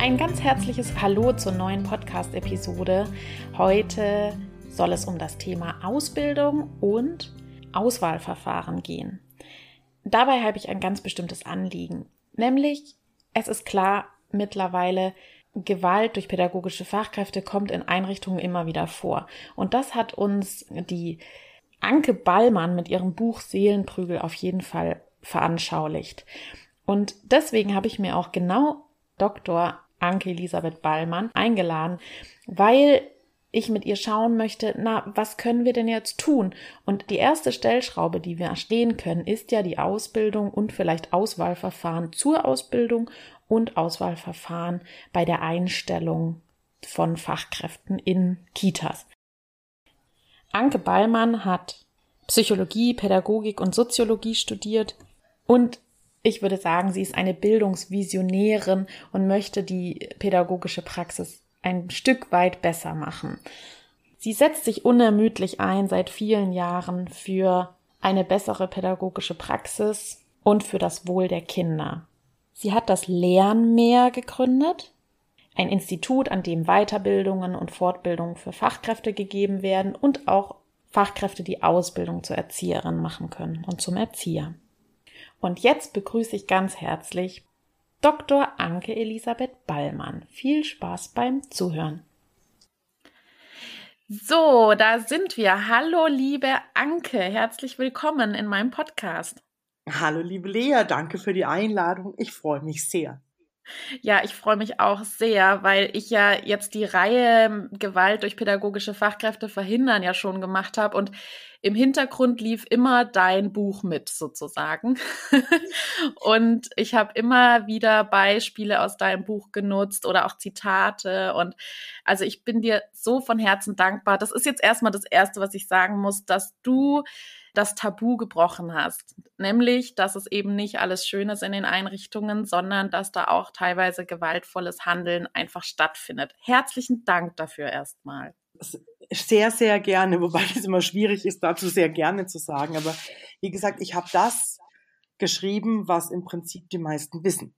Ein ganz herzliches Hallo zur neuen Podcast-Episode. Heute soll es um das Thema Ausbildung und Auswahlverfahren gehen. Dabei habe ich ein ganz bestimmtes Anliegen, nämlich es ist klar mittlerweile, Gewalt durch pädagogische Fachkräfte kommt in Einrichtungen immer wieder vor. Und das hat uns die Anke Ballmann mit ihrem Buch Seelenprügel auf jeden Fall veranschaulicht. Und deswegen habe ich mir auch genau Dr. Anke Elisabeth Ballmann eingeladen, weil ich mit ihr schauen möchte, na, was können wir denn jetzt tun? Und die erste Stellschraube, die wir stehen können, ist ja die Ausbildung und vielleicht Auswahlverfahren zur Ausbildung und Auswahlverfahren bei der Einstellung von Fachkräften in Kitas. Anke Ballmann hat Psychologie, Pädagogik und Soziologie studiert und ich würde sagen, sie ist eine Bildungsvisionärin und möchte die pädagogische Praxis ein Stück weit besser machen. Sie setzt sich unermüdlich ein seit vielen Jahren für eine bessere pädagogische Praxis und für das Wohl der Kinder. Sie hat das Lernmeer gegründet, ein Institut, an dem Weiterbildungen und Fortbildungen für Fachkräfte gegeben werden und auch Fachkräfte die Ausbildung zur Erzieherin machen können und zum Erzieher. Und jetzt begrüße ich ganz herzlich Dr. Anke Elisabeth Ballmann. Viel Spaß beim Zuhören. So, da sind wir. Hallo, liebe Anke. Herzlich willkommen in meinem Podcast. Hallo, liebe Lea. Danke für die Einladung. Ich freue mich sehr. Ja, ich freue mich auch sehr, weil ich ja jetzt die Reihe Gewalt durch pädagogische Fachkräfte verhindern ja schon gemacht habe und im Hintergrund lief immer dein Buch mit sozusagen. und ich habe immer wieder Beispiele aus deinem Buch genutzt oder auch Zitate und also ich bin dir so von Herzen dankbar. Das ist jetzt erstmal das erste, was ich sagen muss, dass du das Tabu gebrochen hast. Nämlich, dass es eben nicht alles schön ist in den Einrichtungen, sondern dass da auch teilweise gewaltvolles Handeln einfach stattfindet. Herzlichen Dank dafür erstmal. Sehr, sehr gerne, wobei es immer schwierig ist, dazu sehr gerne zu sagen. Aber wie gesagt, ich habe das geschrieben, was im Prinzip die meisten wissen.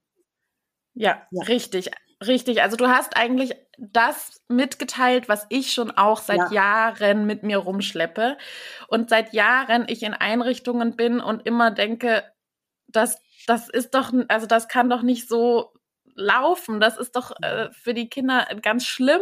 Ja, ja, richtig. Richtig, also du hast eigentlich das mitgeteilt, was ich schon auch seit ja. Jahren mit mir rumschleppe. Und seit Jahren ich in Einrichtungen bin und immer denke, das, das ist doch, also das kann doch nicht so laufen. Das ist doch äh, für die Kinder ganz schlimm.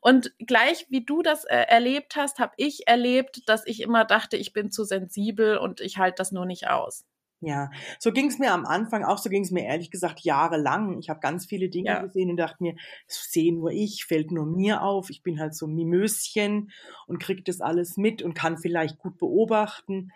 Und gleich wie du das äh, erlebt hast, habe ich erlebt, dass ich immer dachte, ich bin zu sensibel und ich halte das nur nicht aus. Ja, so ging es mir am Anfang auch, so ging es mir ehrlich gesagt jahrelang. Ich habe ganz viele Dinge ja. gesehen und dachte mir, das sehe nur ich, fällt nur mir auf. Ich bin halt so Mimöschen und kriege das alles mit und kann vielleicht gut beobachten.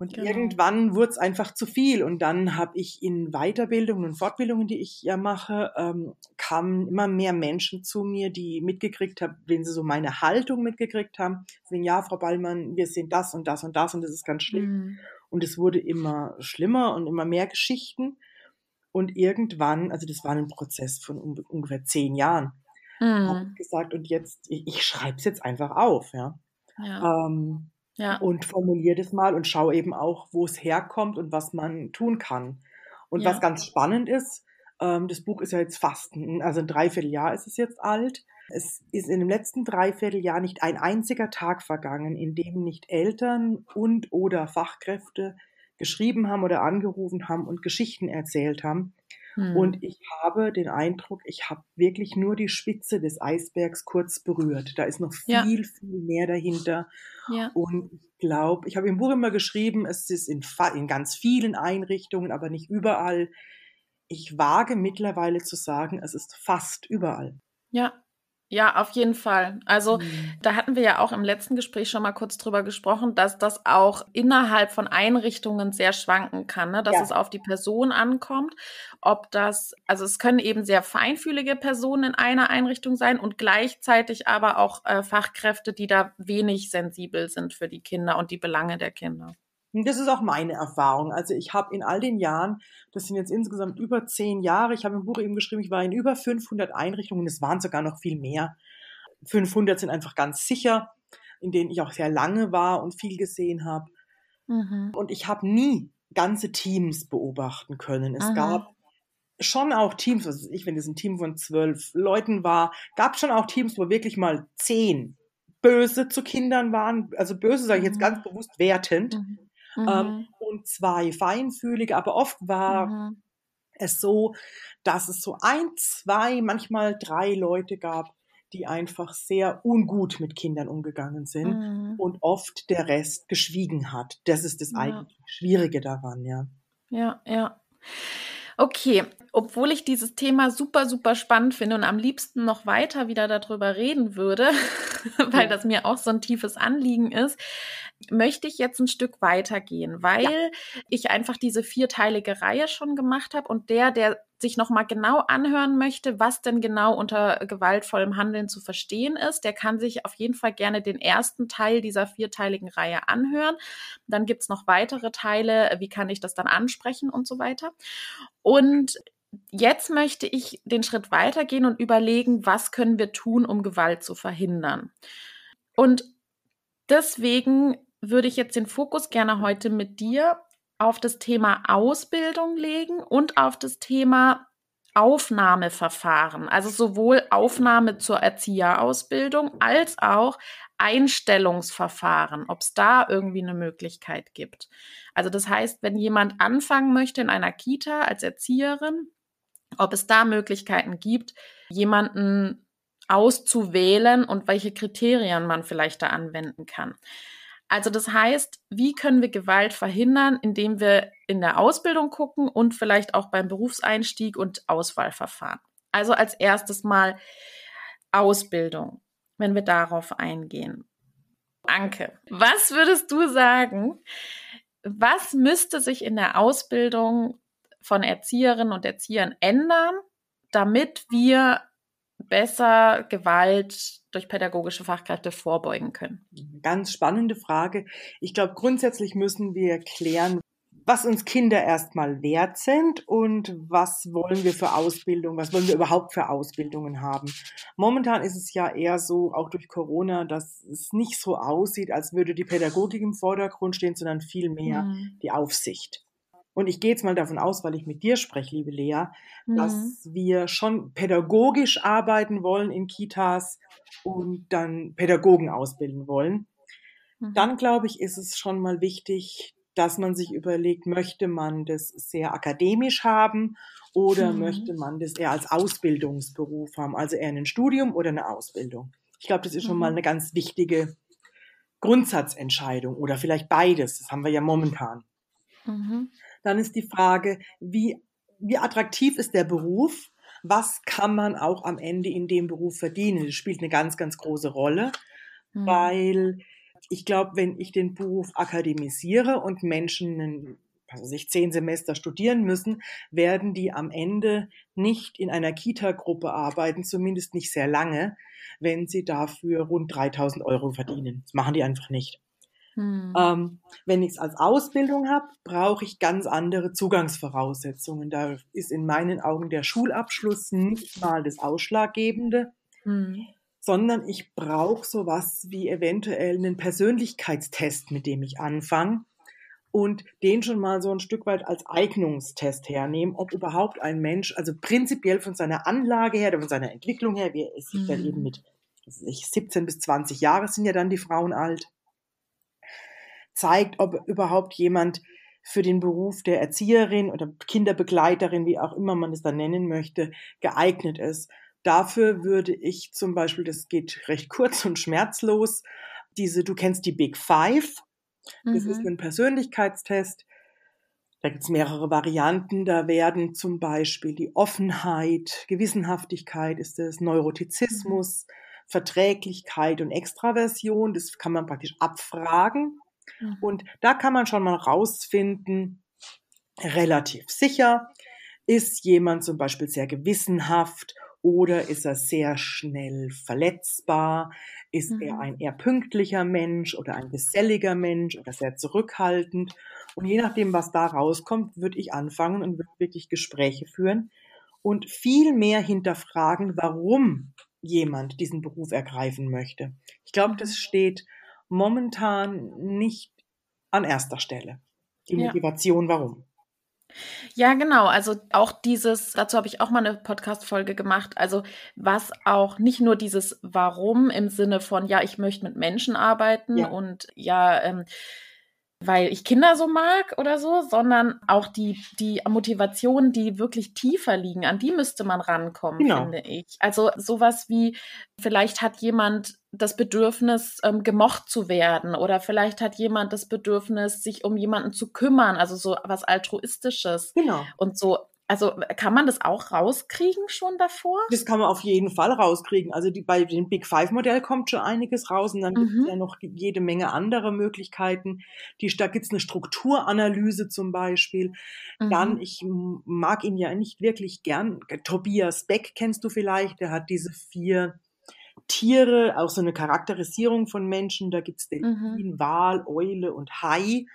Und genau. irgendwann wurde es einfach zu viel. Und dann habe ich in Weiterbildungen und Fortbildungen, die ich ja mache, ähm, kamen immer mehr Menschen zu mir, die mitgekriegt haben, wenn sie so meine Haltung mitgekriegt haben, sagen, ja, Frau Ballmann, wir sehen das und das und das und das ist ganz schlimm. Mhm. Und es wurde immer schlimmer und immer mehr Geschichten. Und irgendwann, also das war ein Prozess von ungefähr zehn Jahren, mhm. habe ich gesagt, und jetzt, ich, ich schreibe es jetzt einfach auf, ja. ja. Ähm, ja. Und formuliere das mal und schaue eben auch, wo es herkommt und was man tun kann. Und ja. was ganz spannend ist, ähm, das Buch ist ja jetzt fast, also ein Dreivierteljahr ist es jetzt alt. Es ist in dem letzten Dreivierteljahr nicht ein einziger Tag vergangen, in dem nicht Eltern und oder Fachkräfte geschrieben haben oder angerufen haben und Geschichten erzählt haben. Hm. Und ich habe den Eindruck, ich habe wirklich nur die Spitze des Eisbergs kurz berührt. Da ist noch viel, ja. viel mehr dahinter. Ja. Und ich glaube, ich habe im Buch immer geschrieben, es ist in, in ganz vielen Einrichtungen, aber nicht überall. Ich wage mittlerweile zu sagen, es ist fast überall. Ja, Ja, auf jeden Fall. Also mhm. da hatten wir ja auch im letzten Gespräch schon mal kurz drüber gesprochen, dass das auch innerhalb von Einrichtungen sehr schwanken kann, ne? dass ja. es auf die Person ankommt, ob das, also es können eben sehr feinfühlige Personen in einer Einrichtung sein und gleichzeitig aber auch äh, Fachkräfte, die da wenig sensibel sind für die Kinder und die Belange der Kinder. Das ist auch meine Erfahrung. Also ich habe in all den Jahren, das sind jetzt insgesamt über zehn Jahre, ich habe im Buch eben geschrieben, ich war in über 500 Einrichtungen, es waren sogar noch viel mehr. 500 sind einfach ganz sicher, in denen ich auch sehr lange war und viel gesehen habe. Mhm. Und ich habe nie ganze Teams beobachten können. Es Aha. gab schon auch Teams, was ich, wenn es ein Team von zwölf Leuten war, gab schon auch Teams, wo wirklich mal zehn böse zu Kindern waren. Also böse sage ich jetzt mhm. ganz bewusst wertend. Mhm. Ähm, mhm. Ähm, und zwei feinfühlige, aber oft war mhm. es so, dass es so ein, zwei, manchmal drei Leute gab, die einfach sehr ungut mit Kindern umgegangen sind mhm. und oft der Rest geschwiegen hat. Das ist das ja. eigentlich Schwierige daran, ja. Ja, ja. Okay, obwohl ich dieses Thema super, super spannend finde und am liebsten noch weiter wieder darüber reden würde, weil das mir auch so ein tiefes Anliegen ist, möchte ich jetzt ein Stück weitergehen, weil ja. ich einfach diese vierteilige Reihe schon gemacht habe und der, der sich nochmal genau anhören möchte, was denn genau unter gewaltvollem Handeln zu verstehen ist, der kann sich auf jeden Fall gerne den ersten Teil dieser vierteiligen Reihe anhören. Dann gibt's noch weitere Teile, wie kann ich das dann ansprechen und so weiter. Und jetzt möchte ich den Schritt weitergehen und überlegen, was können wir tun, um Gewalt zu verhindern. Und deswegen würde ich jetzt den Fokus gerne heute mit dir auf das Thema Ausbildung legen und auf das Thema Aufnahmeverfahren, also sowohl Aufnahme zur Erzieherausbildung als auch Einstellungsverfahren, ob es da irgendwie eine Möglichkeit gibt. Also das heißt, wenn jemand anfangen möchte in einer Kita als Erzieherin, ob es da Möglichkeiten gibt, jemanden auszuwählen und welche Kriterien man vielleicht da anwenden kann. Also das heißt, wie können wir Gewalt verhindern, indem wir in der Ausbildung gucken und vielleicht auch beim Berufseinstieg und Auswahlverfahren. Also als erstes mal Ausbildung, wenn wir darauf eingehen. Anke, was würdest du sagen? Was müsste sich in der Ausbildung von Erzieherinnen und Erziehern ändern, damit wir besser Gewalt durch pädagogische Fachkräfte vorbeugen können? Ganz spannende Frage. Ich glaube, grundsätzlich müssen wir klären, was uns Kinder erstmal wert sind und was wollen wir für Ausbildung, was wollen wir überhaupt für Ausbildungen haben. Momentan ist es ja eher so, auch durch Corona, dass es nicht so aussieht, als würde die Pädagogik im Vordergrund stehen, sondern vielmehr mhm. die Aufsicht. Und ich gehe jetzt mal davon aus, weil ich mit dir spreche, liebe Lea, mhm. dass wir schon pädagogisch arbeiten wollen in Kitas und dann Pädagogen ausbilden wollen. Mhm. Dann glaube ich, ist es schon mal wichtig, dass man sich überlegt, möchte man das sehr akademisch haben oder mhm. möchte man das eher als Ausbildungsberuf haben, also eher ein Studium oder eine Ausbildung. Ich glaube, das ist schon mal mhm. eine ganz wichtige Grundsatzentscheidung oder vielleicht beides. Das haben wir ja momentan. Mhm. Dann ist die Frage, wie, wie attraktiv ist der Beruf? Was kann man auch am Ende in dem Beruf verdienen? Das spielt eine ganz, ganz große Rolle, mhm. weil ich glaube, wenn ich den Beruf akademisiere und Menschen also sich zehn Semester studieren müssen, werden die am Ende nicht in einer Kita-Gruppe arbeiten, zumindest nicht sehr lange, wenn sie dafür rund 3000 Euro verdienen. Das machen die einfach nicht. Hm. Ähm, wenn ich es als Ausbildung habe, brauche ich ganz andere Zugangsvoraussetzungen. Da ist in meinen Augen der Schulabschluss nicht mal das Ausschlaggebende, hm. sondern ich brauche sowas wie eventuell einen Persönlichkeitstest, mit dem ich anfange und den schon mal so ein Stück weit als Eignungstest hernehmen, ob überhaupt ein Mensch, also prinzipiell von seiner Anlage her, von seiner Entwicklung her, wie er sich hm. dann eben mit 17 bis 20 Jahre sind ja dann die Frauen alt, zeigt, ob überhaupt jemand für den Beruf der Erzieherin oder Kinderbegleiterin, wie auch immer man es dann nennen möchte, geeignet ist. Dafür würde ich zum Beispiel, das geht recht kurz und schmerzlos, diese, du kennst die Big Five. Das mhm. ist ein Persönlichkeitstest. Da gibt es mehrere Varianten. Da werden zum Beispiel die Offenheit, Gewissenhaftigkeit ist es, Neurotizismus, Verträglichkeit und Extraversion. Das kann man praktisch abfragen. Mhm. Und da kann man schon mal rausfinden, relativ sicher, ist jemand zum Beispiel sehr gewissenhaft oder ist er sehr schnell verletzbar? Ist mhm. er ein eher pünktlicher Mensch oder ein geselliger Mensch oder sehr zurückhaltend? Und je nachdem, was da rauskommt, würde ich anfangen und würde wirklich Gespräche führen und viel mehr hinterfragen, warum jemand diesen Beruf ergreifen möchte. Ich glaube, das mhm. steht momentan nicht an erster Stelle. Die Motivation, ja. warum. Ja, genau. Also auch dieses, dazu habe ich auch mal eine Podcast-Folge gemacht. Also was auch nicht nur dieses Warum im Sinne von, ja, ich möchte mit Menschen arbeiten ja. und ja, ähm, weil ich Kinder so mag oder so, sondern auch die, die Motivationen, die wirklich tiefer liegen, an die müsste man rankommen, genau. finde ich. Also sowas wie, vielleicht hat jemand das Bedürfnis, ähm, gemocht zu werden oder vielleicht hat jemand das Bedürfnis, sich um jemanden zu kümmern, also so was Altruistisches. Genau. Und so also kann man das auch rauskriegen schon davor? Das kann man auf jeden Fall rauskriegen. Also die, bei dem Big Five Modell kommt schon einiges raus und dann mhm. gibt es ja noch jede Menge andere Möglichkeiten. Die, da gibt es eine Strukturanalyse zum Beispiel. Mhm. Dann, ich mag ihn ja nicht wirklich gern. Tobias Beck kennst du vielleicht, der hat diese vier Tiere, auch so eine Charakterisierung von Menschen. Da gibt es Delfin, mhm. Wal, Eule und Hai.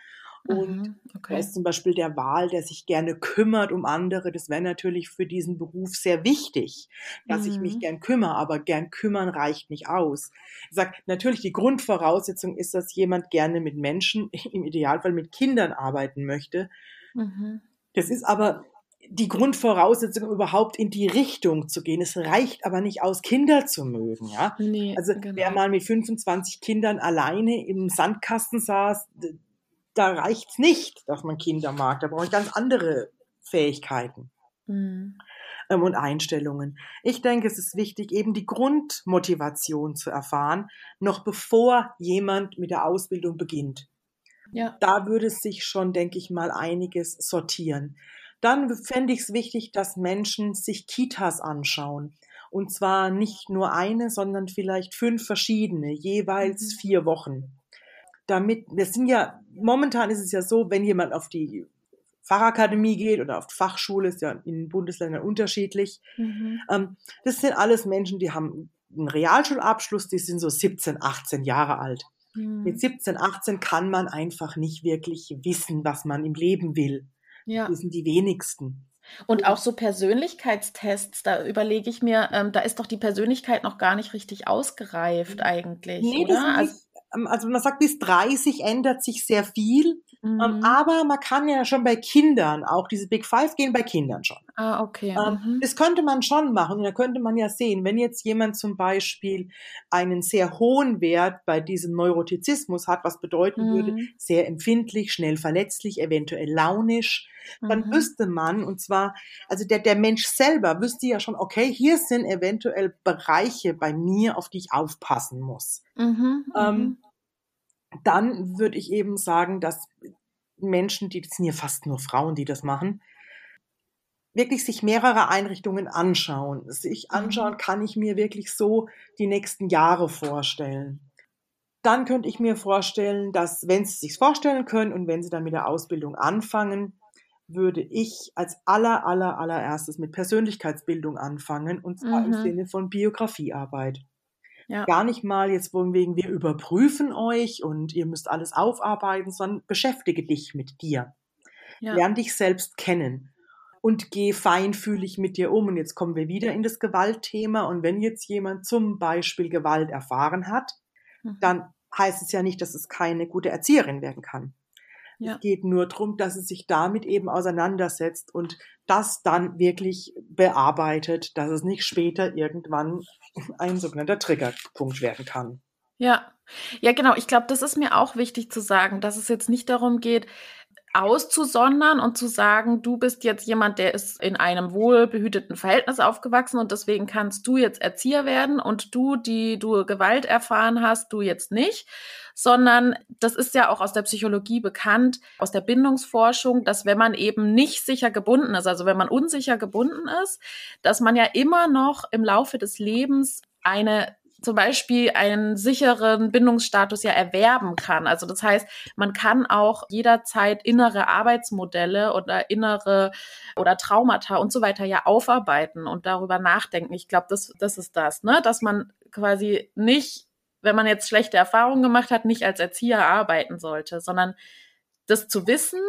Und mhm, okay. da ist zum Beispiel der Wal, der sich gerne kümmert um andere. Das wäre natürlich für diesen Beruf sehr wichtig, dass mhm. ich mich mhm. gern kümmere, aber gern kümmern reicht nicht aus. Ich sag, natürlich die Grundvoraussetzung ist, dass jemand gerne mit Menschen, im Idealfall mit Kindern arbeiten möchte. Mhm. Das ist aber die Grundvoraussetzung, überhaupt in die Richtung zu gehen. Es reicht aber nicht aus, Kinder zu mögen. Ja? Nee, also genau. wer mal mit 25 Kindern alleine im Sandkasten saß, da reicht's nicht, dass man Kinder mag. Da brauche ich ganz andere Fähigkeiten. Mhm. Ähm, und Einstellungen. Ich denke, es ist wichtig, eben die Grundmotivation zu erfahren, noch bevor jemand mit der Ausbildung beginnt. Ja. Da würde sich schon, denke ich mal, einiges sortieren. Dann fände ich es wichtig, dass Menschen sich Kitas anschauen. Und zwar nicht nur eine, sondern vielleicht fünf verschiedene, jeweils mhm. vier Wochen damit, wir sind ja, momentan ist es ja so, wenn jemand auf die Fachakademie geht oder auf die Fachschule, ist ja in Bundesländern unterschiedlich. Mhm. Ähm, das sind alles Menschen, die haben einen Realschulabschluss, die sind so 17, 18 Jahre alt. Mhm. Mit 17, 18 kann man einfach nicht wirklich wissen, was man im Leben will. Ja. Das sind die wenigsten. Und auch so Persönlichkeitstests, da überlege ich mir, ähm, da ist doch die Persönlichkeit noch gar nicht richtig ausgereift eigentlich, nee, oder? Also, ähm, also man sagt, bis 30 ändert sich sehr viel. Ähm, mhm. aber man kann ja schon bei Kindern, auch diese Big Five gehen bei Kindern schon. Ah, okay. Ähm, mhm. Das könnte man schon machen. Und da könnte man ja sehen, wenn jetzt jemand zum Beispiel einen sehr hohen Wert bei diesem Neurotizismus hat, was bedeuten mhm. würde, sehr empfindlich, schnell verletzlich, eventuell launisch, dann mhm. wüsste man, und zwar, also der, der Mensch selber wüsste ja schon, okay, hier sind eventuell Bereiche bei mir, auf die ich aufpassen muss. Mhm, ähm, mhm dann würde ich eben sagen, dass Menschen, die, das sind ja fast nur Frauen, die das machen, wirklich sich mehrere Einrichtungen anschauen. Sich mhm. anschauen kann ich mir wirklich so die nächsten Jahre vorstellen. Dann könnte ich mir vorstellen, dass, wenn Sie sich vorstellen können und wenn Sie dann mit der Ausbildung anfangen, würde ich als aller, aller, allererstes mit Persönlichkeitsbildung anfangen und zwar mhm. im Sinne von Biografiearbeit. Ja. Gar nicht mal jetzt von wegen, wir überprüfen euch und ihr müsst alles aufarbeiten, sondern beschäftige dich mit dir. Ja. Lern dich selbst kennen und geh feinfühlig mit dir um. Und jetzt kommen wir wieder in das Gewaltthema. Und wenn jetzt jemand zum Beispiel Gewalt erfahren hat, mhm. dann heißt es ja nicht, dass es keine gute Erzieherin werden kann. Ja. Es geht nur darum, dass es sich damit eben auseinandersetzt und das dann wirklich bearbeitet, dass es nicht später irgendwann ein sogenannter Triggerpunkt werden kann. Ja, ja, genau. Ich glaube, das ist mir auch wichtig zu sagen, dass es jetzt nicht darum geht, auszusondern und zu sagen, du bist jetzt jemand, der ist in einem wohlbehüteten Verhältnis aufgewachsen und deswegen kannst du jetzt Erzieher werden und du, die du Gewalt erfahren hast, du jetzt nicht, sondern das ist ja auch aus der Psychologie bekannt, aus der Bindungsforschung, dass wenn man eben nicht sicher gebunden ist, also wenn man unsicher gebunden ist, dass man ja immer noch im Laufe des Lebens eine zum Beispiel einen sicheren Bindungsstatus ja erwerben kann. Also das heißt, man kann auch jederzeit innere Arbeitsmodelle oder innere oder Traumata und so weiter ja aufarbeiten und darüber nachdenken. Ich glaube, das, das ist das, ne? dass man quasi nicht, wenn man jetzt schlechte Erfahrungen gemacht hat, nicht als Erzieher arbeiten sollte, sondern das zu wissen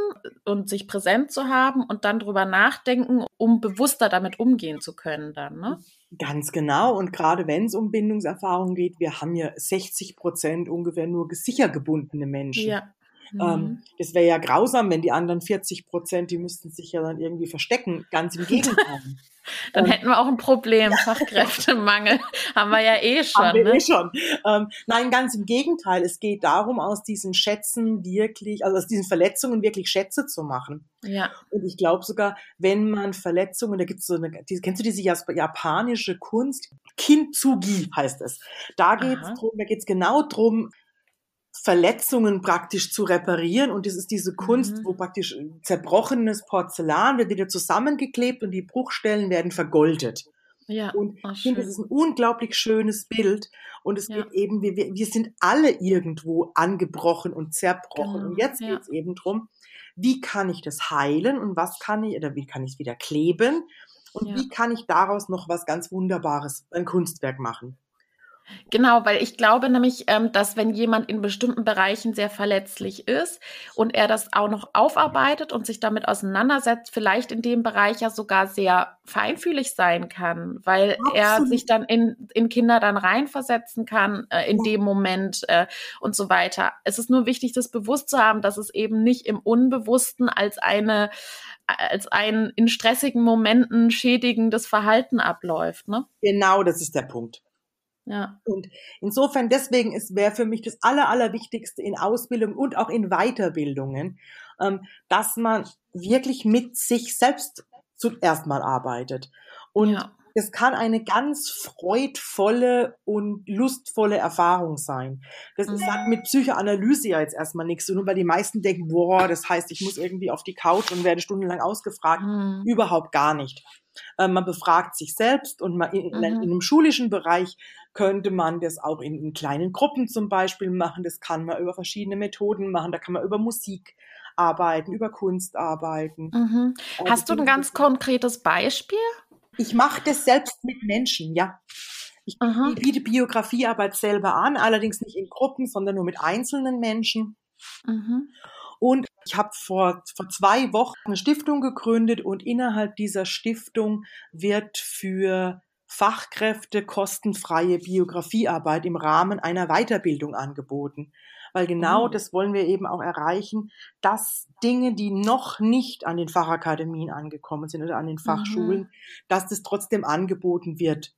und sich präsent zu haben und dann drüber nachdenken, um bewusster damit umgehen zu können dann, ne? Ganz genau. Und gerade wenn es um Bindungserfahrungen geht, wir haben ja 60 Prozent ungefähr nur sicher gebundene Menschen. Ja. Ähm, mhm. das wäre ja grausam, wenn die anderen 40 Prozent, die müssten sich ja dann irgendwie verstecken. Ganz im Gegenteil. Dann ähm, hätten wir auch ein Problem, Fachkräftemangel. haben wir ja eh schon. Haben wir ne? eh schon. Ähm, nein, ganz im Gegenteil. Es geht darum, aus diesen Schätzen wirklich, also aus diesen Verletzungen wirklich Schätze zu machen. Ja. Und ich glaube sogar, wenn man Verletzungen, da gibt es so eine, die, kennst du diese japanische Kunst? Kintsugi heißt es. Da geht es drum, da geht es genau drum, Verletzungen praktisch zu reparieren. Und das ist diese Kunst, mhm. wo praktisch zerbrochenes Porzellan wird wieder zusammengeklebt und die Bruchstellen werden vergoldet. Ja, und oh, ich finde, das ist ein unglaublich schönes Bild. Und es ja. geht eben, wir, wir sind alle irgendwo angebrochen und zerbrochen. Genau. Und jetzt ja. geht es eben drum, wie kann ich das heilen und was kann ich, oder wie kann ich es wieder kleben? Und ja. wie kann ich daraus noch was ganz Wunderbares, ein Kunstwerk machen? Genau, weil ich glaube nämlich, ähm, dass wenn jemand in bestimmten Bereichen sehr verletzlich ist und er das auch noch aufarbeitet und sich damit auseinandersetzt, vielleicht in dem Bereich ja sogar sehr feinfühlig sein kann, weil Absolut. er sich dann in, in Kinder dann reinversetzen kann äh, in dem Moment äh, und so weiter. Es ist nur wichtig, das bewusst zu haben, dass es eben nicht im Unbewussten als eine als ein in stressigen Momenten schädigendes Verhalten abläuft. Ne? Genau, das ist der Punkt. Ja. Und insofern, deswegen ist, wäre für mich das Aller, Allerwichtigste in Ausbildung und auch in Weiterbildungen, ähm, dass man wirklich mit sich selbst zuerst mal arbeitet. Und ja. es kann eine ganz freudvolle und lustvolle Erfahrung sein. Das mhm. hat mit Psychoanalyse ja jetzt erstmal nichts zu tun, weil die meisten denken, boah, das heißt, ich muss irgendwie auf die Couch und werde stundenlang ausgefragt. Mhm. Überhaupt gar nicht. Ähm, man befragt sich selbst und man in, in, in, mhm. einem schulischen Bereich könnte man das auch in, in, kleinen Gruppen zum Beispiel machen. Das kann man über verschiedene Methoden machen. Da kann man über Musik arbeiten, über Kunst arbeiten. Mhm. Also Hast du ein ganz konkretes Beispiel? Ich mache das selbst mit Menschen, ja. Ich mhm. biete Biografiearbeit selber an, allerdings nicht in Gruppen, sondern nur mit einzelnen Menschen. Mhm. Und ich habe vor, vor zwei Wochen eine Stiftung gegründet und innerhalb dieser Stiftung wird für Fachkräfte kostenfreie Biografiearbeit im Rahmen einer Weiterbildung angeboten. Weil genau mhm. das wollen wir eben auch erreichen, dass Dinge, die noch nicht an den Fachakademien angekommen sind oder an den Fachschulen, mhm. dass das trotzdem angeboten wird.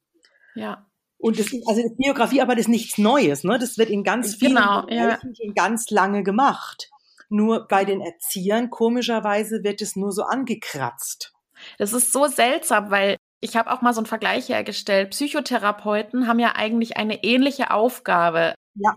Ja. Und das, also Biografiearbeit ist nichts Neues, ne? Das wird in ganz vielen genau, Bereichen ja. schon ganz lange gemacht. Nur bei den Erziehern, komischerweise, wird es nur so angekratzt. Das ist so seltsam, weil ich habe auch mal so einen Vergleich hergestellt. Psychotherapeuten haben ja eigentlich eine ähnliche Aufgabe. Ja.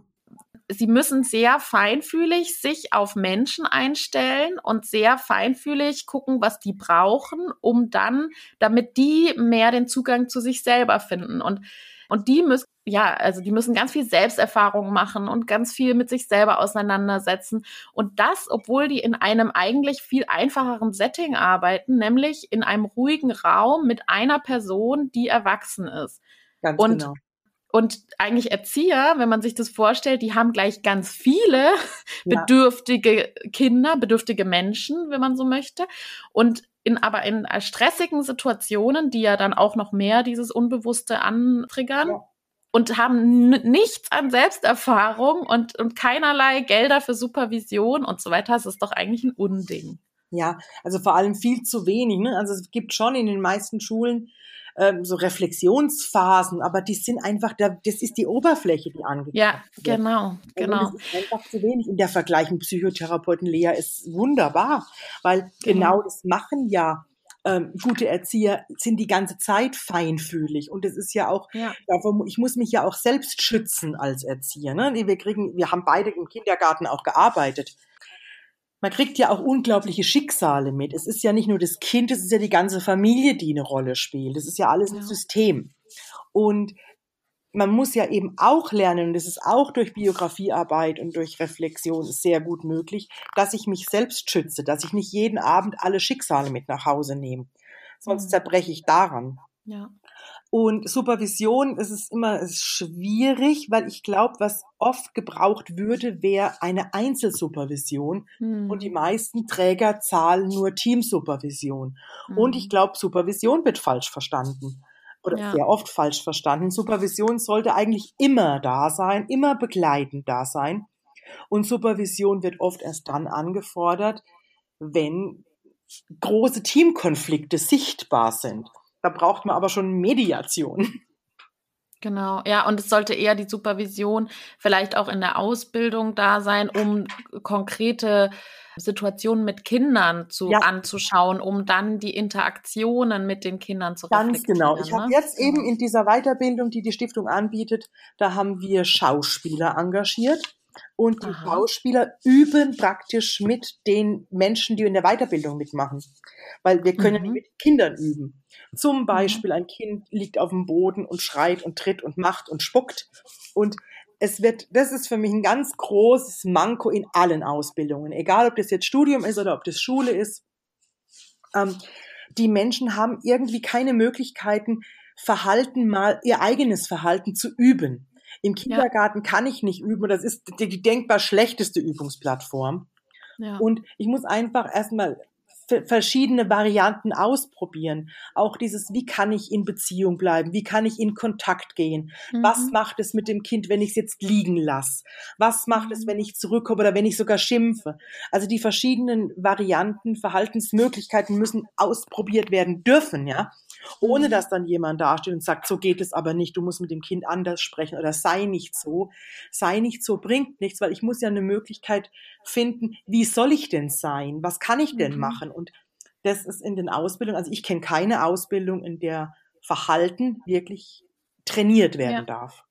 Sie müssen sehr feinfühlig sich auf Menschen einstellen und sehr feinfühlig gucken, was die brauchen, um dann, damit die mehr den Zugang zu sich selber finden. Und, und die müssen ja, also die müssen ganz viel Selbsterfahrung machen und ganz viel mit sich selber auseinandersetzen. Und das, obwohl die in einem eigentlich viel einfacheren Setting arbeiten, nämlich in einem ruhigen Raum mit einer Person, die erwachsen ist. Ganz und genau. Und eigentlich Erzieher, wenn man sich das vorstellt, die haben gleich ganz viele ja. bedürftige Kinder, bedürftige Menschen, wenn man so möchte. Und in, aber in stressigen Situationen, die ja dann auch noch mehr dieses Unbewusste antriggern, ja und haben nichts an Selbsterfahrung und, und keinerlei Gelder für Supervision und so weiter. Das ist doch eigentlich ein Unding. Ja, also vor allem viel zu wenig. Ne? Also es gibt schon in den meisten Schulen ähm, so Reflexionsphasen, aber die sind einfach, da, das ist die Oberfläche, die angeht. Ja, genau, genau. Und das ist einfach zu wenig. Und der Vergleich mit Psychotherapeuten Lea ist wunderbar, weil genau, genau das machen ja ähm, gute Erzieher sind die ganze Zeit feinfühlig. Und es ist ja auch, ja. ich muss mich ja auch selbst schützen als Erzieher. Ne? Wir kriegen, wir haben beide im Kindergarten auch gearbeitet. Man kriegt ja auch unglaubliche Schicksale mit. Es ist ja nicht nur das Kind, es ist ja die ganze Familie, die eine Rolle spielt. Es ist ja alles ein System. Und man muss ja eben auch lernen, und das ist auch durch Biografiearbeit und durch Reflexion sehr gut möglich, dass ich mich selbst schütze, dass ich nicht jeden Abend alle Schicksale mit nach Hause nehme. Sonst mhm. zerbreche ich daran. Ja. Und Supervision, es ist immer es ist schwierig, weil ich glaube, was oft gebraucht würde, wäre eine Einzelsupervision. Mhm. Und die meisten Träger zahlen nur Teamsupervision. Mhm. Und ich glaube, Supervision wird falsch verstanden oder ja. sehr oft falsch verstanden. Supervision sollte eigentlich immer da sein, immer begleitend da sein. Und Supervision wird oft erst dann angefordert, wenn große Teamkonflikte sichtbar sind. Da braucht man aber schon Mediation. Genau, ja, und es sollte eher die Supervision vielleicht auch in der Ausbildung da sein, um konkrete Situationen mit Kindern zu, ja. anzuschauen, um dann die Interaktionen mit den Kindern zu Ganz genau. Ich ne? habe jetzt eben in dieser Weiterbildung, die die Stiftung anbietet, da haben wir Schauspieler engagiert. Und die Aha. Schauspieler üben praktisch mit den Menschen, die in der Weiterbildung mitmachen. Weil wir können mhm. mit Kindern üben. Zum mhm. Beispiel ein Kind liegt auf dem Boden und schreit und tritt und macht und spuckt. Und es wird, das ist für mich ein ganz großes Manko in allen Ausbildungen, egal ob das jetzt Studium ist oder ob das Schule ist. Ähm, die Menschen haben irgendwie keine Möglichkeiten, Verhalten mal, ihr eigenes Verhalten zu üben. Im Kindergarten ja. kann ich nicht üben, das ist die, die denkbar schlechteste Übungsplattform. Ja. Und ich muss einfach erstmal verschiedene Varianten ausprobieren. Auch dieses, wie kann ich in Beziehung bleiben? Wie kann ich in Kontakt gehen? Mhm. Was macht es mit dem Kind, wenn ich es jetzt liegen lasse? Was macht mhm. es, wenn ich zurückkomme oder wenn ich sogar schimpfe? Also die verschiedenen Varianten, Verhaltensmöglichkeiten müssen ausprobiert werden dürfen, ja ohne mhm. dass dann jemand dasteht und sagt, so geht es aber nicht, du musst mit dem Kind anders sprechen oder sei nicht so. Sei nicht so bringt nichts, weil ich muss ja eine Möglichkeit finden, wie soll ich denn sein? Was kann ich denn mhm. machen? Und das ist in den Ausbildungen, also ich kenne keine Ausbildung, in der Verhalten wirklich trainiert werden ja. darf.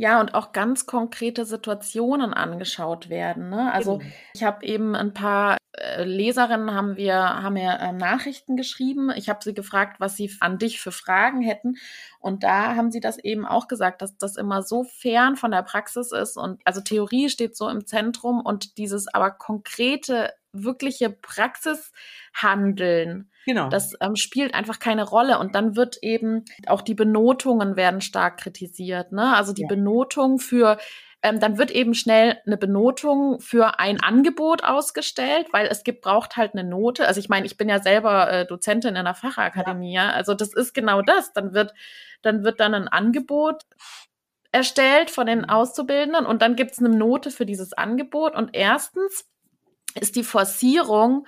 Ja, und auch ganz konkrete Situationen angeschaut werden. Ne? Also genau. ich habe eben ein paar äh, Leserinnen haben wir haben mir äh, Nachrichten geschrieben. Ich habe sie gefragt, was sie an dich für Fragen hätten. Und da haben sie das eben auch gesagt, dass das immer so fern von der Praxis ist. Und also Theorie steht so im Zentrum und dieses aber konkrete, wirkliche Praxishandeln Genau. Das ähm, spielt einfach keine Rolle. Und dann wird eben auch die Benotungen werden stark kritisiert. Ne? Also die ja. Benotung für ähm, dann wird eben schnell eine Benotung für ein Angebot ausgestellt, weil es gibt, braucht halt eine Note. Also ich meine, ich bin ja selber äh, Dozentin in einer Fachakademie, ja. also das ist genau das. Dann wird, dann wird dann ein Angebot erstellt von den mhm. Auszubildenden und dann gibt es eine Note für dieses Angebot. Und erstens ist die Forcierung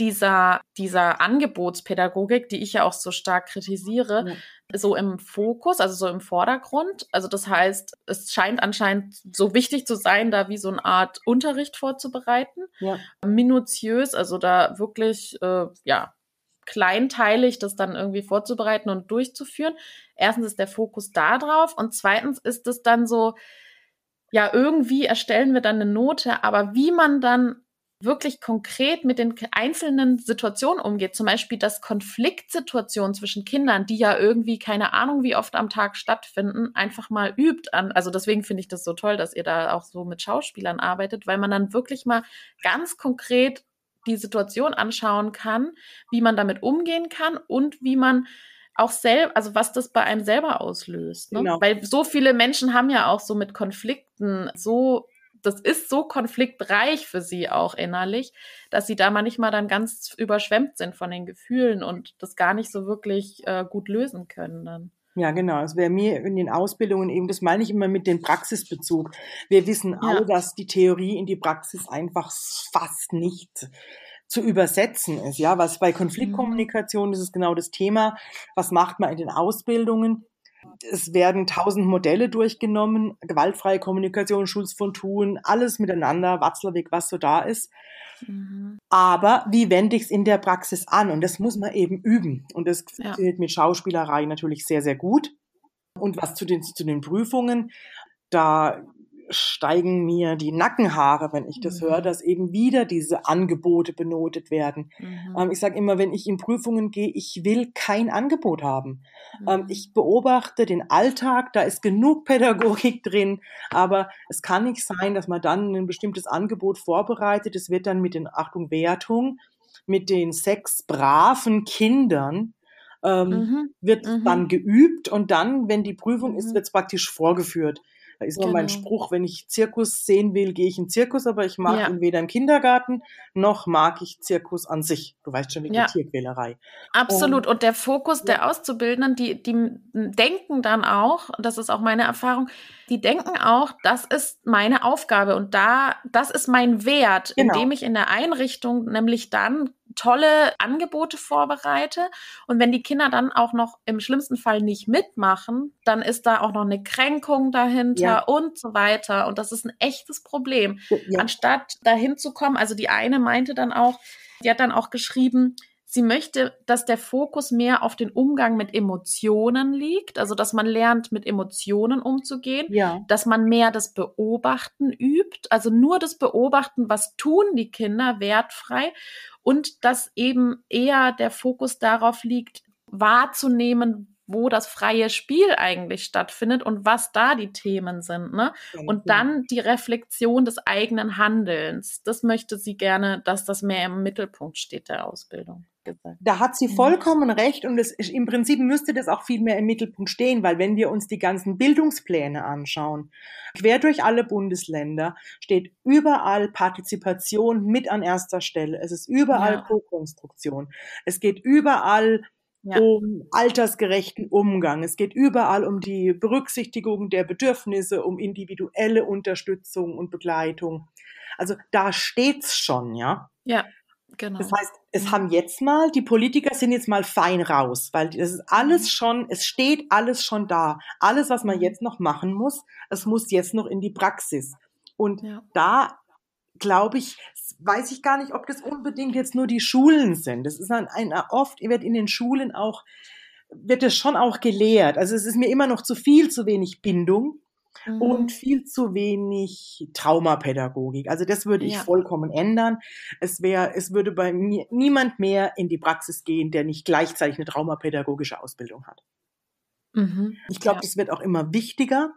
dieser, dieser Angebotspädagogik, die ich ja auch so stark kritisiere, ja. so im Fokus, also so im Vordergrund. Also das heißt, es scheint anscheinend so wichtig zu sein, da wie so eine Art Unterricht vorzubereiten. Ja. Minutiös, also da wirklich, äh, ja, kleinteilig das dann irgendwie vorzubereiten und durchzuführen. Erstens ist der Fokus da drauf und zweitens ist es dann so, ja, irgendwie erstellen wir dann eine Note, aber wie man dann wirklich konkret mit den einzelnen Situationen umgeht. Zum Beispiel, dass Konfliktsituationen zwischen Kindern, die ja irgendwie keine Ahnung, wie oft am Tag stattfinden, einfach mal übt an. Also deswegen finde ich das so toll, dass ihr da auch so mit Schauspielern arbeitet, weil man dann wirklich mal ganz konkret die Situation anschauen kann, wie man damit umgehen kann und wie man auch selber, also was das bei einem selber auslöst. Ne? Genau. Weil so viele Menschen haben ja auch so mit Konflikten so das ist so konfliktreich für sie auch innerlich, dass sie da manchmal dann ganz überschwemmt sind von den Gefühlen und das gar nicht so wirklich äh, gut lösen können dann. Ja, genau. Es wäre mir in den Ausbildungen eben, das meine ich immer mit dem Praxisbezug. Wir wissen ja. alle, dass die Theorie in die Praxis einfach fast nicht zu übersetzen ist. Ja, was bei Konfliktkommunikation ist es genau das Thema. Was macht man in den Ausbildungen? Es werden tausend Modelle durchgenommen, gewaltfreie Kommunikation, Schulz von Thun, alles miteinander, Watzlawick, was so da ist. Mhm. Aber wie wende ich es in der Praxis an? Und das muss man eben üben. Und das ja. funktioniert mit Schauspielerei natürlich sehr, sehr gut. Und was zu den, zu den Prüfungen, da steigen mir die Nackenhaare, wenn ich das mhm. höre, dass eben wieder diese Angebote benotet werden. Mhm. Ähm, ich sage immer, wenn ich in Prüfungen gehe, ich will kein Angebot haben. Ähm, mhm. ich beobachte den Alltag, da ist genug Pädagogik drin, aber es kann nicht sein, dass man dann ein bestimmtes Angebot vorbereitet. Es wird dann mit den, Achtung, Wertung, mit den sechs braven Kindern ähm, mhm. wird mhm. dann geübt und dann, wenn die Prüfung ist, mhm. wird es praktisch vorgeführt. Da ist immer genau. mein Spruch, wenn ich Zirkus sehen will, gehe ich in Zirkus, aber ich mag ja. ihn weder im Kindergarten, noch mag ich Zirkus an sich. Du weißt schon, wegen ja. Tierquälerei. Absolut. Und, und der Fokus der Auszubildenden, die, die denken dann auch, das ist auch meine Erfahrung, die denken auch, das ist meine Aufgabe und da, das ist mein Wert, genau. indem ich in der Einrichtung nämlich dann tolle Angebote vorbereite. Und wenn die Kinder dann auch noch im schlimmsten Fall nicht mitmachen, dann ist da auch noch eine Kränkung dahinter ja. und so weiter. Und das ist ein echtes Problem. Ja. Anstatt dahin zu kommen, also die eine meinte dann auch, die hat dann auch geschrieben, Sie möchte, dass der Fokus mehr auf den Umgang mit Emotionen liegt, also dass man lernt, mit Emotionen umzugehen, ja. dass man mehr das Beobachten übt, also nur das Beobachten, was tun die Kinder wertfrei und dass eben eher der Fokus darauf liegt, wahrzunehmen, wo das freie Spiel eigentlich stattfindet und was da die Themen sind. Ne? Und dann die Reflexion des eigenen Handelns. Das möchte sie gerne, dass das mehr im Mittelpunkt steht der Ausbildung gesagt. Da hat sie vollkommen recht und es, im Prinzip müsste das auch viel mehr im Mittelpunkt stehen, weil wenn wir uns die ganzen Bildungspläne anschauen, quer durch alle Bundesländer steht überall Partizipation mit an erster Stelle. Es ist überall ja. Co-Konstruktion. Es geht überall ja. um altersgerechten Umgang. Es geht überall um die Berücksichtigung der Bedürfnisse, um individuelle Unterstützung und Begleitung. Also da steht's schon, ja. Ja. Genau. Das heißt, es mhm. haben jetzt mal, die Politiker sind jetzt mal fein raus, weil das ist alles mhm. schon, es steht alles schon da. Alles, was man mhm. jetzt noch machen muss, es muss jetzt noch in die Praxis. Und ja. da glaube ich, weiß ich gar nicht, ob das unbedingt jetzt nur die Schulen sind. Das ist ein, ein oft wird in den Schulen auch wird es schon auch gelehrt. Also es ist mir immer noch zu viel, zu wenig Bindung mhm. und viel zu wenig Traumapädagogik. Also das würde ich ja. vollkommen ändern. Es wäre, es würde bei mir niemand mehr in die Praxis gehen, der nicht gleichzeitig eine traumapädagogische Ausbildung hat. Mhm. Ich glaube, ja. das wird auch immer wichtiger.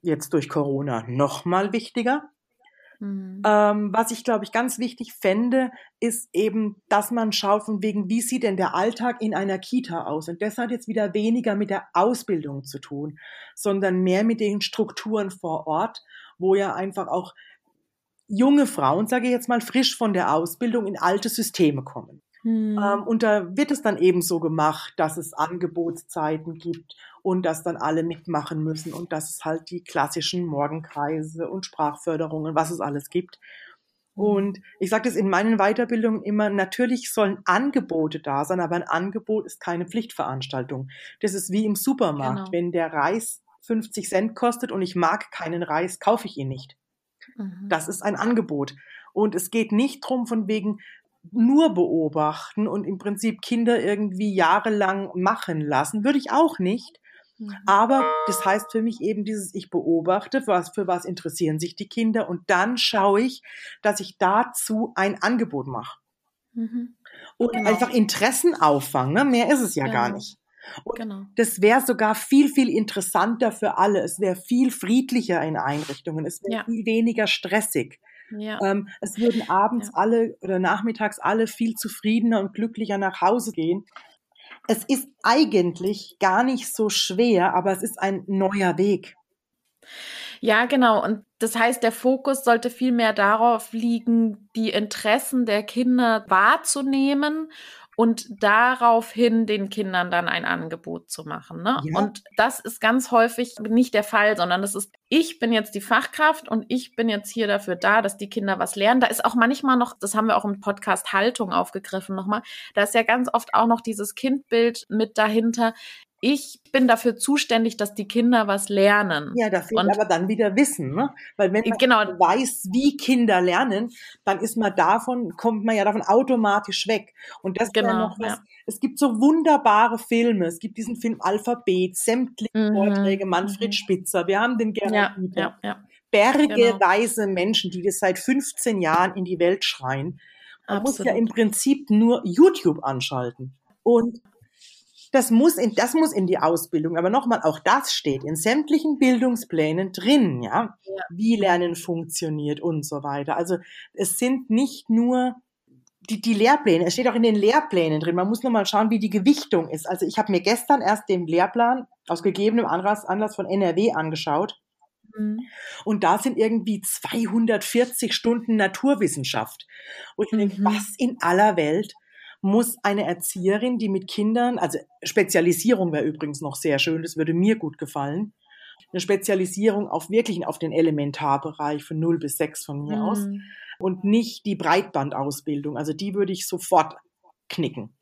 Jetzt durch Corona noch mal wichtiger. Mhm. Ähm, was ich, glaube ich, ganz wichtig fände, ist eben, dass man schaut von wegen, wie sieht denn der Alltag in einer Kita aus? Und das hat jetzt wieder weniger mit der Ausbildung zu tun, sondern mehr mit den Strukturen vor Ort, wo ja einfach auch junge Frauen, sage ich jetzt mal, frisch von der Ausbildung in alte Systeme kommen. Hm. Ähm, und da wird es dann eben so gemacht, dass es Angebotszeiten gibt und dass dann alle mitmachen müssen und dass es halt die klassischen Morgenkreise und Sprachförderungen, was es alles gibt. Hm. Und ich sage das in meinen Weiterbildungen immer, natürlich sollen Angebote da sein, aber ein Angebot ist keine Pflichtveranstaltung. Das ist wie im Supermarkt. Genau. Wenn der Reis 50 Cent kostet und ich mag keinen Reis, kaufe ich ihn nicht. Mhm. Das ist ein Angebot. Und es geht nicht drum von wegen, nur beobachten und im Prinzip Kinder irgendwie jahrelang machen lassen, würde ich auch nicht. Mhm. Aber das heißt für mich eben dieses, ich beobachte, was, für was interessieren sich die Kinder und dann schaue ich, dass ich dazu ein Angebot mache. Mhm. Und genau. einfach Interessen auffangen, ne? mehr ist es ja genau. gar nicht. Und genau. das wäre sogar viel, viel interessanter für alle. Es wäre viel friedlicher in Einrichtungen. Es wäre ja. viel weniger stressig. Ja. Ähm, es würden abends ja. alle oder nachmittags alle viel zufriedener und glücklicher nach Hause gehen. Es ist eigentlich gar nicht so schwer, aber es ist ein neuer Weg. Ja, genau. Und das heißt, der Fokus sollte viel mehr darauf liegen, die Interessen der Kinder wahrzunehmen und daraufhin den Kindern dann ein Angebot zu machen. Ne? Ja. Und das ist ganz häufig nicht der Fall, sondern das ist, ich bin jetzt die Fachkraft und ich bin jetzt hier dafür da, dass die Kinder was lernen. Da ist auch manchmal noch, das haben wir auch im Podcast Haltung aufgegriffen nochmal, da ist ja ganz oft auch noch dieses Kindbild mit dahinter ich bin dafür zuständig, dass die Kinder was lernen. Ja, da fehlt aber dann wieder Wissen, ne? Weil wenn man genau. weiß, wie Kinder lernen, dann ist man davon, kommt man ja davon automatisch weg. Und das genau, ist ja noch was. Ja. Es gibt so wunderbare Filme. Es gibt diesen Film Alphabet, sämtliche mhm. Vorträge, Manfred mhm. Spitzer. Wir haben den Gerhard ja, ja, ja. Bergeweise genau. Menschen, die das seit 15 Jahren in die Welt schreien. Man Absolut. muss ja im Prinzip nur YouTube anschalten. Und das muss in, das muss in die Ausbildung. Aber nochmal, auch das steht in sämtlichen Bildungsplänen drin, ja? ja. Wie Lernen funktioniert und so weiter. Also es sind nicht nur die, die Lehrpläne, es steht auch in den Lehrplänen drin. Man muss nur mal schauen, wie die Gewichtung ist. Also ich habe mir gestern erst den Lehrplan aus gegebenem Anlass, Anlass von NRW angeschaut. Mhm. Und da sind irgendwie 240 Stunden Naturwissenschaft. Und ich mhm. denke, was in aller Welt muss eine Erzieherin, die mit Kindern, also Spezialisierung wäre übrigens noch sehr schön, das würde mir gut gefallen, eine Spezialisierung auf wirklich auf den Elementarbereich von 0 bis 6 von mir mhm. aus und nicht die Breitbandausbildung. Also die würde ich sofort knicken.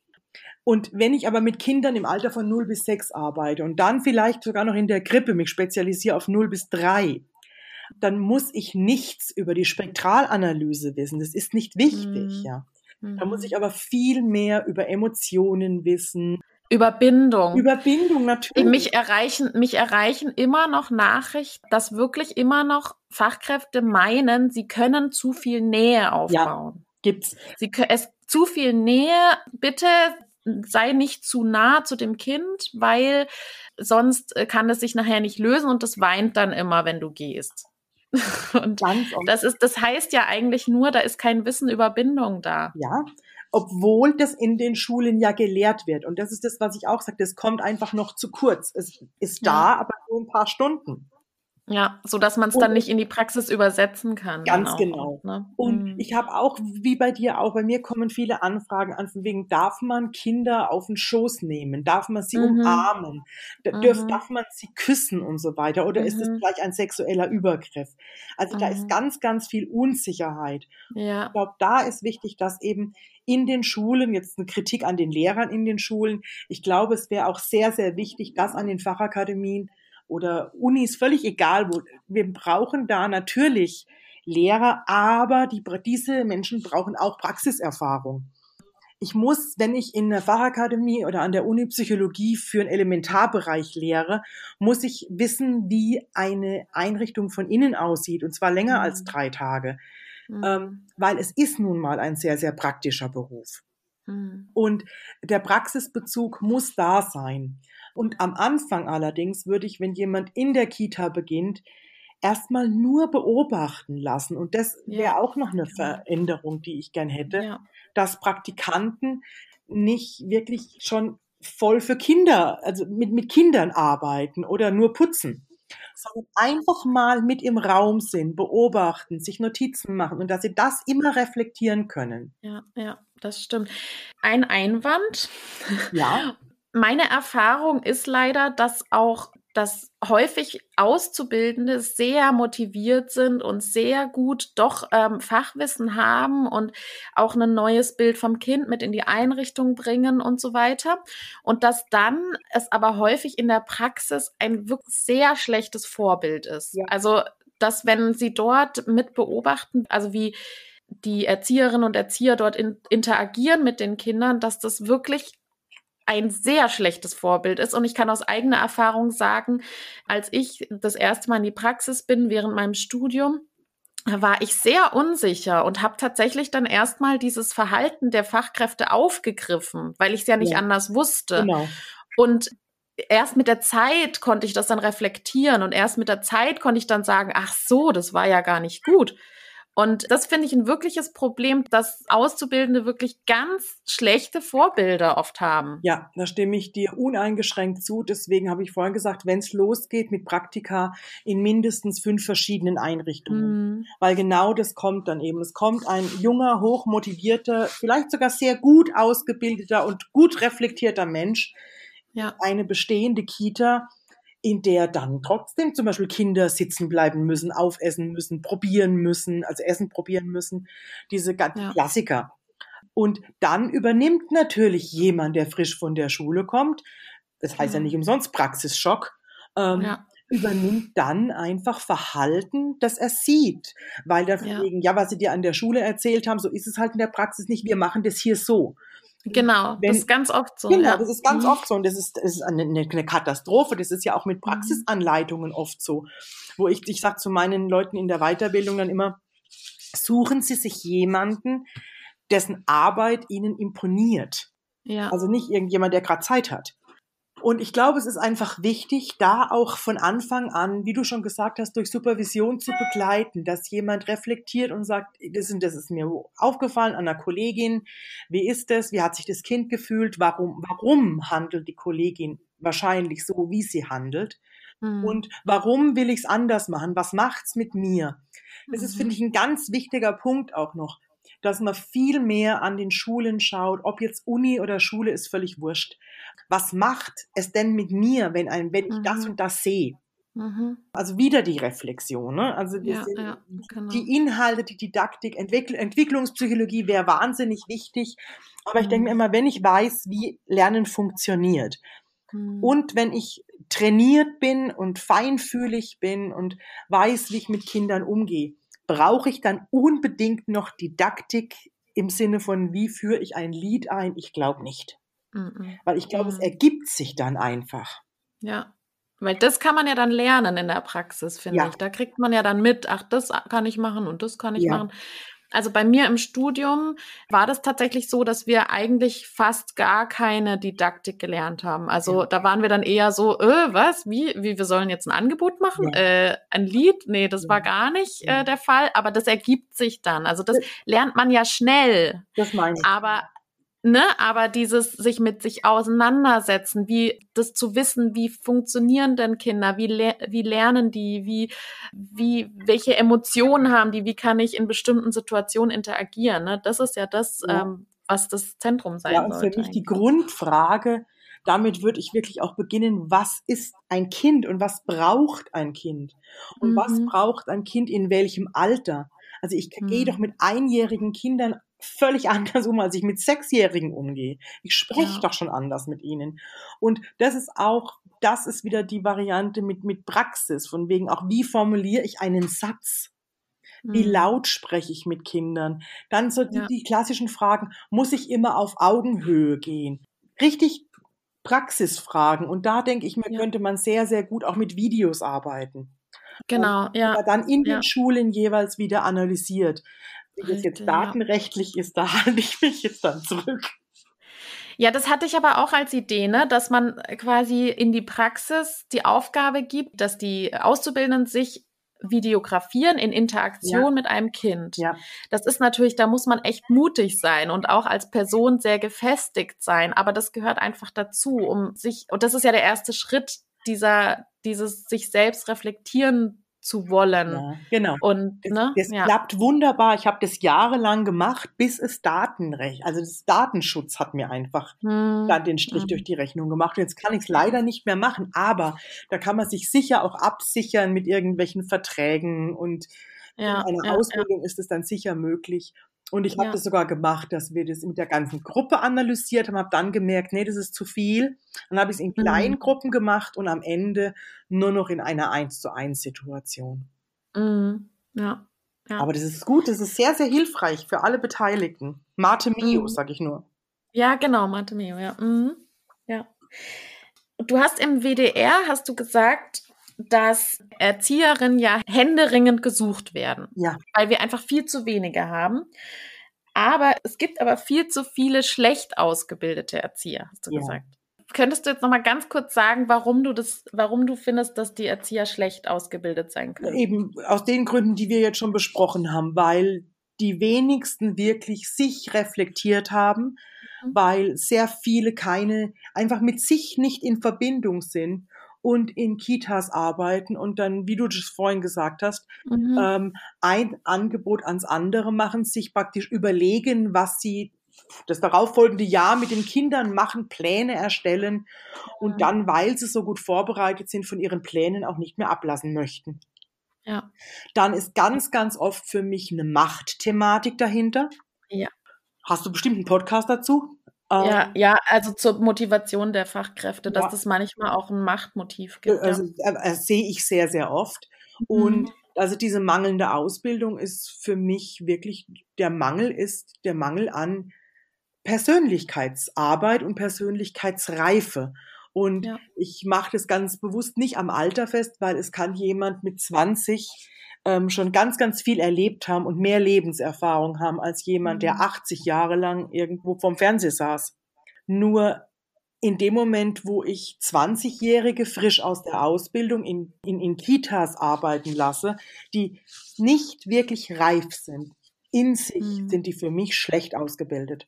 Und wenn ich aber mit Kindern im Alter von 0 bis 6 arbeite und dann vielleicht sogar noch in der Grippe mich spezialisiere auf 0 bis 3, dann muss ich nichts über die Spektralanalyse wissen. Das ist nicht wichtig, mhm. ja. Da muss ich mhm. aber viel mehr über Emotionen wissen. Über Bindung. Über Bindung, natürlich. Mich erreichen, mich erreichen immer noch Nachrichten, dass wirklich immer noch Fachkräfte meinen, sie können zu viel Nähe aufbauen. Ja, gibt's. Sie, es, zu viel Nähe, bitte sei nicht zu nah zu dem Kind, weil sonst äh, kann es sich nachher nicht lösen und es weint dann immer, wenn du gehst. Und das ist, das heißt ja eigentlich nur, da ist kein Wissen über Bindung da. Ja, obwohl das in den Schulen ja gelehrt wird. Und das ist das, was ich auch sage, das kommt einfach noch zu kurz. Es ist da, ja. aber nur ein paar Stunden. Ja, so dass man es dann nicht in die Praxis übersetzen kann. Ganz genau. ne? Und mhm. ich habe auch, wie bei dir auch, bei mir kommen viele Anfragen an, von wegen, darf man Kinder auf den Schoß nehmen? Darf man sie mhm. umarmen? Mhm. Dürf, darf man sie küssen und so weiter? Oder ist es mhm. gleich ein sexueller Übergriff? Also da ist mhm. ganz, ganz viel Unsicherheit. Ja. Ich glaube, da ist wichtig, dass eben in den Schulen, jetzt eine Kritik an den Lehrern in den Schulen, ich glaube, es wäre auch sehr, sehr wichtig, dass an den Fachakademien oder Unis, völlig egal wo. Wir brauchen da natürlich Lehrer, aber die, diese Menschen brauchen auch Praxiserfahrung. Ich muss, wenn ich in der Fachakademie oder an der Uni Psychologie für einen Elementarbereich lehre, muss ich wissen, wie eine Einrichtung von innen aussieht, und zwar länger mhm. als drei Tage. Mhm. Ähm, weil es ist nun mal ein sehr, sehr praktischer Beruf. Mhm. Und der Praxisbezug muss da sein. Und am Anfang allerdings würde ich, wenn jemand in der Kita beginnt, erstmal nur beobachten lassen. Und das wäre ja. auch noch eine Veränderung, die ich gern hätte, ja. dass Praktikanten nicht wirklich schon voll für Kinder, also mit, mit Kindern arbeiten oder nur putzen, sondern einfach mal mit im Raum sind, beobachten, sich Notizen machen und dass sie das immer reflektieren können. Ja, ja, das stimmt. Ein Einwand. Ja. Meine Erfahrung ist leider, dass auch dass häufig Auszubildende sehr motiviert sind und sehr gut doch ähm, Fachwissen haben und auch ein neues Bild vom Kind mit in die Einrichtung bringen und so weiter. Und dass dann es aber häufig in der Praxis ein wirklich sehr schlechtes Vorbild ist. Ja. Also, dass wenn sie dort mit beobachten, also wie die Erzieherinnen und Erzieher dort in, interagieren mit den Kindern, dass das wirklich ein sehr schlechtes Vorbild ist. Und ich kann aus eigener Erfahrung sagen, als ich das erste Mal in die Praxis bin während meinem Studium, war ich sehr unsicher und habe tatsächlich dann erstmal dieses Verhalten der Fachkräfte aufgegriffen, weil ich es ja nicht ja. anders wusste. Genau. Und erst mit der Zeit konnte ich das dann reflektieren und erst mit der Zeit konnte ich dann sagen, ach so, das war ja gar nicht gut. Und das finde ich ein wirkliches Problem, dass Auszubildende wirklich ganz schlechte Vorbilder oft haben. Ja, da stimme ich dir uneingeschränkt zu. Deswegen habe ich vorhin gesagt, wenn es losgeht mit Praktika in mindestens fünf verschiedenen Einrichtungen. Mhm. Weil genau das kommt dann eben. Es kommt ein junger, hochmotivierter, vielleicht sogar sehr gut ausgebildeter und gut reflektierter Mensch, ja. eine bestehende Kita, in der dann trotzdem zum Beispiel Kinder sitzen bleiben müssen, aufessen müssen, probieren müssen, also Essen probieren müssen, diese ganzen ja. Klassiker. Und dann übernimmt natürlich jemand, der frisch von der Schule kommt, das heißt ja, ja nicht umsonst Praxisschock, ähm, ja. übernimmt dann einfach Verhalten, das er sieht. Weil deswegen, ja. ja, was sie dir an der Schule erzählt haben, so ist es halt in der Praxis nicht, wir machen das hier so. Genau, Wenn, das ist ganz oft so. Genau, ja. das ist ganz mhm. oft so und das ist, das ist eine, eine, Katastrophe. Das ist ja auch mit mhm. Praxisanleitungen oft so, wo ich, ich sage zu meinen Leuten in der Weiterbildung dann immer, suchen Sie sich jemanden, dessen Arbeit Ihnen imponiert. Ja. Also nicht irgendjemand, der gerade Zeit hat. Und ich glaube, es ist einfach wichtig, da auch von Anfang an, wie du schon gesagt hast, durch Supervision zu begleiten, dass jemand reflektiert und sagt, das, ist, das ist mir aufgefallen an einer Kollegin, wie ist das, wie hat sich das Kind gefühlt, warum, warum handelt die Kollegin wahrscheinlich so, wie sie handelt mhm. und warum will ich es anders machen, was macht's mit mir. Das ist, finde mhm. ich, ein ganz wichtiger Punkt auch noch dass man viel mehr an den Schulen schaut, ob jetzt Uni oder Schule ist völlig wurscht. Was macht es denn mit mir, wenn, ein, wenn ich mhm. das und das sehe? Mhm. Also wieder die Reflexion, ne? also ja, ja, genau. die Inhalte, die Didaktik, Entwickl Entwicklungspsychologie wäre wahnsinnig wichtig. Aber mhm. ich denke mir mhm. immer, wenn ich weiß, wie Lernen funktioniert mhm. und wenn ich trainiert bin und feinfühlig bin und weiß, wie ich mit Kindern umgehe, brauche ich dann unbedingt noch Didaktik im Sinne von, wie führe ich ein Lied ein? Ich glaube nicht. Mhm. Weil ich glaube, mhm. es ergibt sich dann einfach. Ja. Weil das kann man ja dann lernen in der Praxis, finde ja. ich. Da kriegt man ja dann mit, ach, das kann ich machen und das kann ich ja. machen. Also bei mir im Studium war das tatsächlich so, dass wir eigentlich fast gar keine Didaktik gelernt haben. Also ja. da waren wir dann eher so, äh, was, wie, wie, wir sollen jetzt ein Angebot machen? Ja. Äh, ein Lied? Nee, das war gar nicht äh, der Fall, aber das ergibt sich dann. Also das lernt man ja schnell. Das meine ich. Aber Ne, aber dieses sich mit sich auseinandersetzen, wie das zu wissen, wie funktionieren denn Kinder, wie, le wie lernen die, wie, wie, welche Emotionen haben die, wie kann ich in bestimmten Situationen interagieren, ne? Das ist ja das, ja. Ähm, was das Zentrum sein ja, und sollte. Für mich die Grundfrage, damit würde ich wirklich auch beginnen, was ist ein Kind und was braucht ein Kind? Und mhm. was braucht ein Kind in welchem Alter? Also ich mhm. gehe doch mit einjährigen Kindern völlig anders um, als ich mit Sechsjährigen umgehe. Ich spreche ja. doch schon anders mit ihnen. Und das ist auch, das ist wieder die Variante mit, mit Praxis, von wegen auch, wie formuliere ich einen Satz? Wie mhm. laut spreche ich mit Kindern? Dann so die, ja. die klassischen Fragen, muss ich immer auf Augenhöhe gehen? Richtig Praxisfragen. Und da denke ich mir, ja. könnte man sehr, sehr gut auch mit Videos arbeiten. Genau, ja. Dann in den Schulen jeweils wieder analysiert. Wie das jetzt datenrechtlich ist, da halte ich mich jetzt dann zurück. Ja, das hatte ich aber auch als Idee, ne, dass man quasi in die Praxis die Aufgabe gibt, dass die Auszubildenden sich videografieren in Interaktion ja. mit einem Kind. Ja. Das ist natürlich, da muss man echt mutig sein und auch als Person sehr gefestigt sein. Aber das gehört einfach dazu, um sich, und das ist ja der erste Schritt dieser, dieses sich selbst reflektieren zu wollen. Ja, genau. Und das, ne? das ja. klappt wunderbar. Ich habe das jahrelang gemacht, bis es Datenrecht, also das Datenschutz hat mir einfach hm. dann den Strich hm. durch die Rechnung gemacht. Und jetzt kann ich es leider nicht mehr machen, aber da kann man sich sicher auch absichern mit irgendwelchen Verträgen und ja, in einer Ausbildung ist es dann sicher möglich. Und ich habe ja. das sogar gemacht, dass wir das mit der ganzen Gruppe analysiert haben, habe dann gemerkt, nee, das ist zu viel. Dann habe ich es in mhm. kleinen mhm. Gruppen gemacht und am Ende nur noch in einer 1 zu 1 Situation. Mhm. Ja. ja. Aber das ist gut, das ist sehr, sehr hilfreich für alle Beteiligten. Mate Mio, mhm. sag ich nur. Ja, genau, Mate Mio, ja. Mhm. Ja. Du hast im WDR, hast du gesagt, dass Erzieherinnen ja händeringend gesucht werden. Ja. Weil wir einfach viel zu wenige haben. Aber es gibt aber viel zu viele schlecht ausgebildete Erzieher, hast du ja. gesagt. könntest du jetzt noch mal ganz kurz sagen, warum du das, warum du findest, dass die Erzieher schlecht ausgebildet sein können? Eben aus den Gründen, die wir jetzt schon besprochen haben, weil die wenigsten wirklich sich reflektiert haben, mhm. weil sehr viele keine, einfach mit sich nicht in Verbindung sind und in Kitas arbeiten und dann, wie du das vorhin gesagt hast, mhm. ähm, ein Angebot ans andere machen, sich praktisch überlegen, was sie das darauffolgende Jahr mit den Kindern machen, Pläne erstellen und dann, weil sie so gut vorbereitet sind, von ihren Plänen auch nicht mehr ablassen möchten. Ja. Dann ist ganz, ganz oft für mich eine Machtthematik dahinter. Ja. Hast du bestimmt einen Podcast dazu? Ja, ähm, ja, also zur Motivation der Fachkräfte, dass ja. das manchmal auch ein Machtmotiv gibt. Also ja. äh, äh, sehe ich sehr, sehr oft. Mhm. Und also diese mangelnde Ausbildung ist für mich wirklich der Mangel ist der Mangel an Persönlichkeitsarbeit und Persönlichkeitsreife. Und ja. ich mache das ganz bewusst nicht am Alter fest, weil es kann jemand mit 20 ähm, schon ganz, ganz viel erlebt haben und mehr Lebenserfahrung haben als jemand, der 80 mhm. Jahre lang irgendwo vorm Fernseher saß. Nur in dem Moment, wo ich 20-Jährige frisch aus der Ausbildung in, in, in Kitas arbeiten lasse, die nicht wirklich reif sind, in sich mhm. sind die für mich schlecht ausgebildet.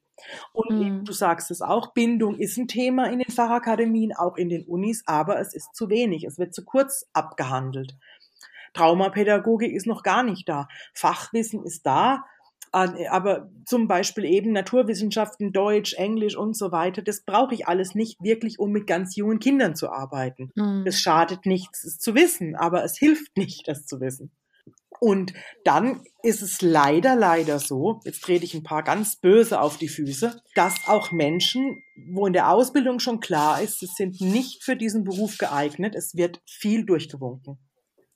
Und mhm. du sagst es auch, Bindung ist ein Thema in den Fachakademien, auch in den Unis, aber es ist zu wenig. Es wird zu kurz abgehandelt. Traumapädagogik ist noch gar nicht da. Fachwissen ist da, aber zum Beispiel eben Naturwissenschaften, Deutsch, Englisch und so weiter, das brauche ich alles nicht wirklich, um mit ganz jungen Kindern zu arbeiten. Mhm. Es schadet nichts, es zu wissen, aber es hilft nicht, das zu wissen. Und dann ist es leider, leider so, jetzt trete ich ein paar ganz böse auf die Füße, dass auch Menschen, wo in der Ausbildung schon klar ist, sie sind nicht für diesen Beruf geeignet, es wird viel durchgewunken.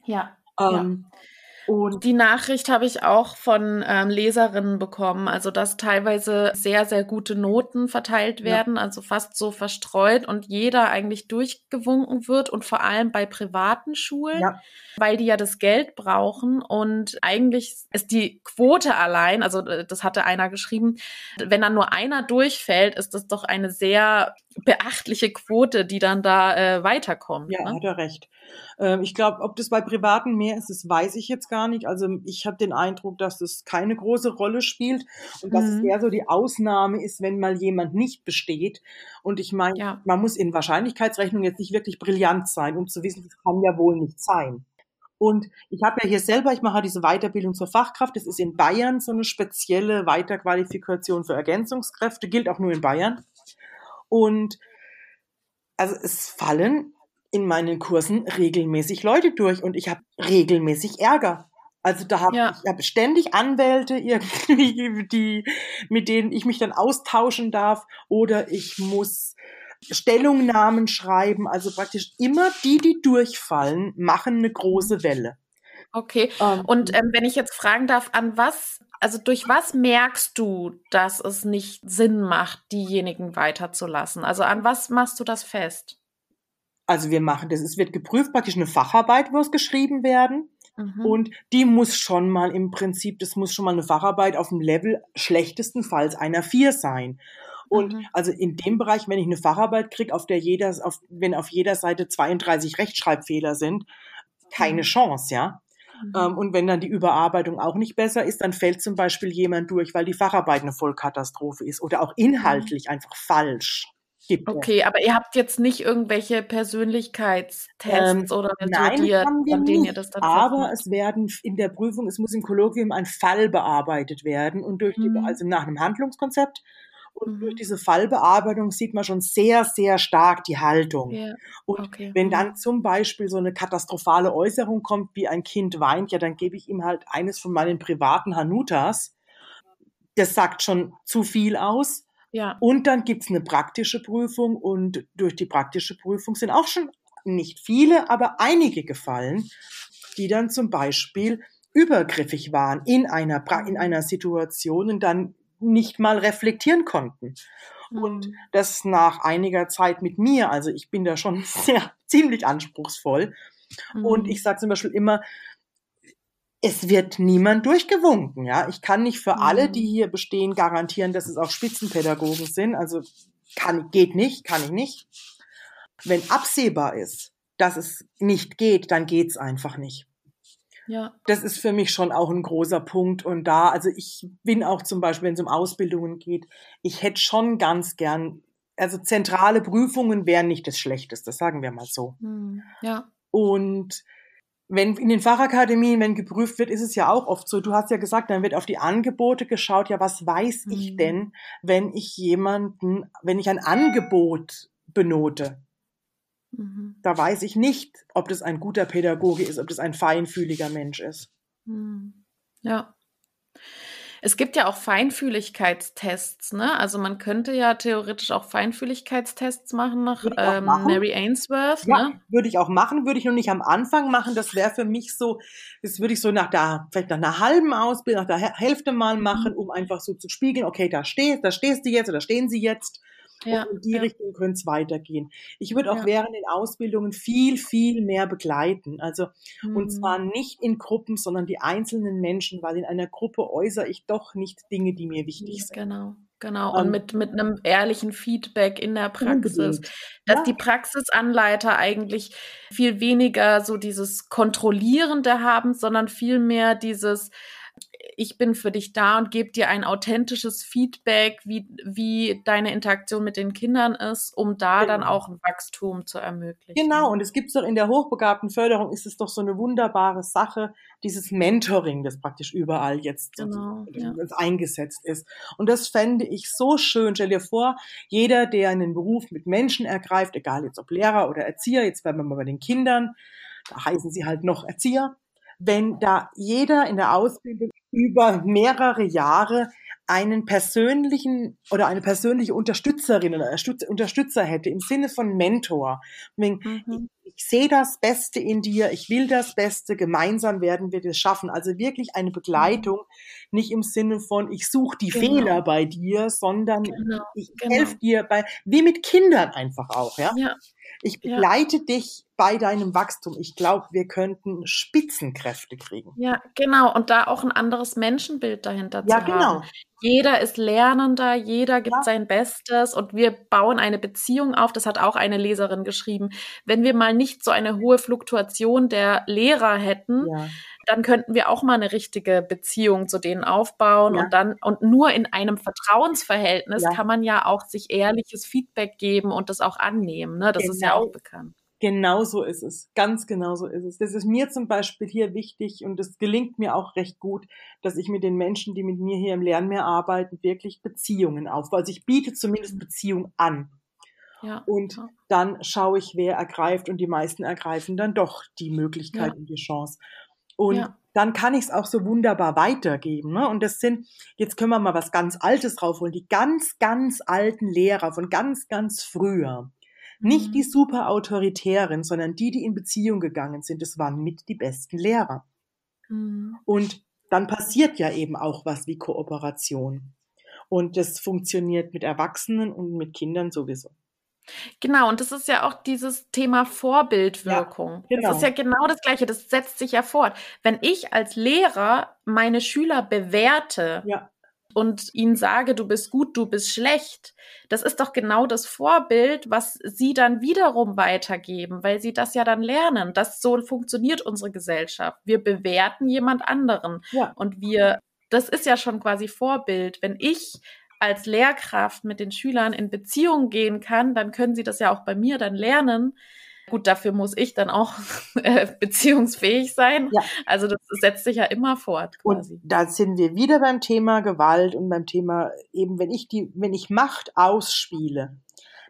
Ja. Ähm, ja. Und die Nachricht habe ich auch von ähm, Leserinnen bekommen, also dass teilweise sehr, sehr gute Noten verteilt werden, ja. also fast so verstreut und jeder eigentlich durchgewunken wird und vor allem bei privaten Schulen, ja. weil die ja das Geld brauchen und eigentlich ist die Quote allein, also äh, das hatte einer geschrieben, wenn dann nur einer durchfällt, ist das doch eine sehr beachtliche Quote, die dann da äh, weiterkommt. Ja, ne? hat er recht. Ähm, ich glaube, ob das bei Privaten mehr ist, das weiß ich jetzt gar nicht. Also ich habe den Eindruck, dass das keine große Rolle spielt und dass mhm. es eher so die Ausnahme ist, wenn mal jemand nicht besteht. Und ich meine, ja. man muss in Wahrscheinlichkeitsrechnung jetzt nicht wirklich brillant sein, um zu wissen, das kann ja wohl nicht sein. Und ich habe ja hier selber, ich mache diese Weiterbildung zur Fachkraft. Das ist in Bayern so eine spezielle Weiterqualifikation für Ergänzungskräfte, gilt auch nur in Bayern. Und also es fallen in meinen Kursen regelmäßig Leute durch und ich habe regelmäßig Ärger. Also da habe ja. ich hab ständig Anwälte irgendwie, die, mit denen ich mich dann austauschen darf oder ich muss Stellungnahmen schreiben. Also praktisch immer die, die durchfallen, machen eine große Welle. Okay. Ähm, und ähm, wenn ich jetzt fragen darf, an was, also durch was merkst du, dass es nicht Sinn macht, diejenigen weiterzulassen? Also an was machst du das fest? Also wir machen das, es wird geprüft, praktisch eine Facharbeit muss geschrieben werden. Mhm. Und die muss schon mal im Prinzip, das muss schon mal eine Facharbeit auf dem Level schlechtestenfalls einer vier sein. Und mhm. also in dem Bereich, wenn ich eine Facharbeit kriege, auf der jeder, auf, wenn auf jeder Seite 32 Rechtschreibfehler sind, keine mhm. Chance, ja. Mhm. Ähm, und wenn dann die Überarbeitung auch nicht besser ist, dann fällt zum Beispiel jemand durch, weil die Facharbeit eine Vollkatastrophe ist oder auch mhm. inhaltlich einfach falsch gibt. Okay, aber ihr habt jetzt nicht irgendwelche Persönlichkeitstests ähm, oder Methodiert, an denen ihr das dann Aber es werden in der Prüfung, es muss im Kolloquium ein Fall bearbeitet werden und durch die, mhm. also nach einem Handlungskonzept und mhm. durch diese Fallbearbeitung sieht man schon sehr, sehr stark die Haltung. Yeah. Und okay. wenn dann mhm. zum Beispiel so eine katastrophale Äußerung kommt, wie ein Kind weint, ja, dann gebe ich ihm halt eines von meinen privaten Hanutas. Das sagt schon zu viel aus. Ja. Und dann gibt's eine praktische Prüfung und durch die praktische Prüfung sind auch schon nicht viele, aber einige gefallen, die dann zum Beispiel übergriffig waren in einer, in einer Situation und dann nicht mal reflektieren konnten. Und mhm. das nach einiger Zeit mit mir, also ich bin da schon sehr ziemlich anspruchsvoll. Und mhm. ich sage zum Beispiel immer, es wird niemand durchgewunken, ja. Ich kann nicht für alle, mhm. die hier bestehen, garantieren, dass es auch Spitzenpädagogen sind. Also kann, geht nicht, kann ich nicht. Wenn absehbar ist, dass es nicht geht, dann geht's einfach nicht. Ja. Das ist für mich schon auch ein großer Punkt. Und da, also ich bin auch zum Beispiel, wenn es um Ausbildungen geht, ich hätte schon ganz gern, also zentrale Prüfungen wären nicht das Schlechteste, sagen wir mal so. Hm. Ja. Und wenn in den Fachakademien, wenn geprüft wird, ist es ja auch oft so. Du hast ja gesagt, dann wird auf die Angebote geschaut. Ja, was weiß mhm. ich denn, wenn ich jemanden, wenn ich ein Angebot benote? Mhm. Da weiß ich nicht, ob das ein guter Pädagoge ist, ob das ein feinfühliger Mensch ist. Mhm. Ja. Es gibt ja auch Feinfühligkeitstests, ne? Also man könnte ja theoretisch auch Feinfühligkeitstests machen nach ähm, machen. Mary Ainsworth, ja, ne? Würde ich auch machen, würde ich nur nicht am Anfang machen. Das wäre für mich so, das würde ich so nach der, vielleicht nach einer halben Ausbildung, nach der Hälfte mal machen, mhm. um einfach so zu spiegeln, okay, da stehst, da stehst du jetzt oder stehen sie jetzt. Ja, und in die ja. Richtung könnte es weitergehen. Ich würde auch ja. während den Ausbildungen viel, viel mehr begleiten. Also, mhm. und zwar nicht in Gruppen, sondern die einzelnen Menschen, weil in einer Gruppe äußere ich doch nicht Dinge, die mir wichtig sind. Genau. Genau, und ähm, mit, mit einem ehrlichen Feedback in der Praxis. Unbedingt. Dass ja. die Praxisanleiter eigentlich viel weniger so dieses Kontrollierende haben, sondern viel mehr dieses, ich bin für dich da und gebe dir ein authentisches Feedback, wie, wie deine Interaktion mit den Kindern ist, um da genau. dann auch ein Wachstum zu ermöglichen. Genau, und es gibt doch in der hochbegabten Förderung ist es doch so eine wunderbare Sache, dieses Mentoring, das praktisch überall jetzt genau, ja. eingesetzt ist. Und das fände ich so schön. Stell dir vor, jeder, der einen Beruf mit Menschen ergreift, egal jetzt ob Lehrer oder Erzieher, jetzt bleiben wir mal bei den Kindern, da heißen sie halt noch Erzieher, wenn da jeder in der Ausbildung über mehrere Jahre einen persönlichen oder eine persönliche Unterstützerin oder Unterstützer hätte im Sinne von Mentor. Mhm. Ich, ich sehe das Beste in dir, ich will das Beste, gemeinsam werden wir das schaffen. Also wirklich eine Begleitung, nicht im Sinne von ich suche die genau. Fehler bei dir, sondern genau. ich genau. helfe dir bei, wie mit Kindern einfach auch, ja. ja. Ich begleite ja. dich bei deinem Wachstum. Ich glaube, wir könnten Spitzenkräfte kriegen. Ja, genau. Und da auch ein anderes Menschenbild dahinter ja, zu haben. Ja, genau. Jeder ist Lernender, jeder gibt ja. sein Bestes und wir bauen eine Beziehung auf. Das hat auch eine Leserin geschrieben. Wenn wir mal nicht so eine hohe Fluktuation der Lehrer hätten, ja. Dann könnten wir auch mal eine richtige Beziehung zu denen aufbauen ja. und dann und nur in einem Vertrauensverhältnis kann man ja auch sich ehrliches Feedback geben und das auch annehmen. Ne? Das genau. ist ja genau. auch bekannt. Genau so ist es. Ganz genau so ist es. Das ist mir zum Beispiel hier wichtig und es gelingt mir auch recht gut, dass ich mit den Menschen, die mit mir hier im Lernmeer arbeiten, wirklich Beziehungen aufbaue. Also ich biete zumindest Beziehung an. Ja, und ja. dann schaue ich, wer ergreift und die meisten ergreifen dann doch die Möglichkeit ja. und die Chance. Und ja. dann kann ich es auch so wunderbar weitergeben. Ne? Und das sind, jetzt können wir mal was ganz Altes raufholen, die ganz, ganz alten Lehrer von ganz, ganz früher nicht die mhm. super autoritären, sondern die, die in Beziehung gegangen sind, das waren mit die besten Lehrer. Mhm. Und dann passiert ja eben auch was wie Kooperation. Und das funktioniert mit Erwachsenen und mit Kindern sowieso. Genau, und das ist ja auch dieses Thema Vorbildwirkung. Ja, genau. Das ist ja genau das Gleiche, das setzt sich ja fort. Wenn ich als Lehrer meine Schüler bewerte, ja und ihnen sage, du bist gut, du bist schlecht, das ist doch genau das Vorbild, was sie dann wiederum weitergeben, weil sie das ja dann lernen. Das so funktioniert unsere Gesellschaft. Wir bewerten jemand anderen ja. und wir, das ist ja schon quasi Vorbild. Wenn ich als Lehrkraft mit den Schülern in Beziehung gehen kann, dann können sie das ja auch bei mir dann lernen, Gut, dafür muss ich dann auch äh, beziehungsfähig sein. Ja. Also das setzt sich ja immer fort. Quasi. Und da sind wir wieder beim Thema Gewalt und beim Thema eben, wenn ich die, wenn ich Macht ausspiele,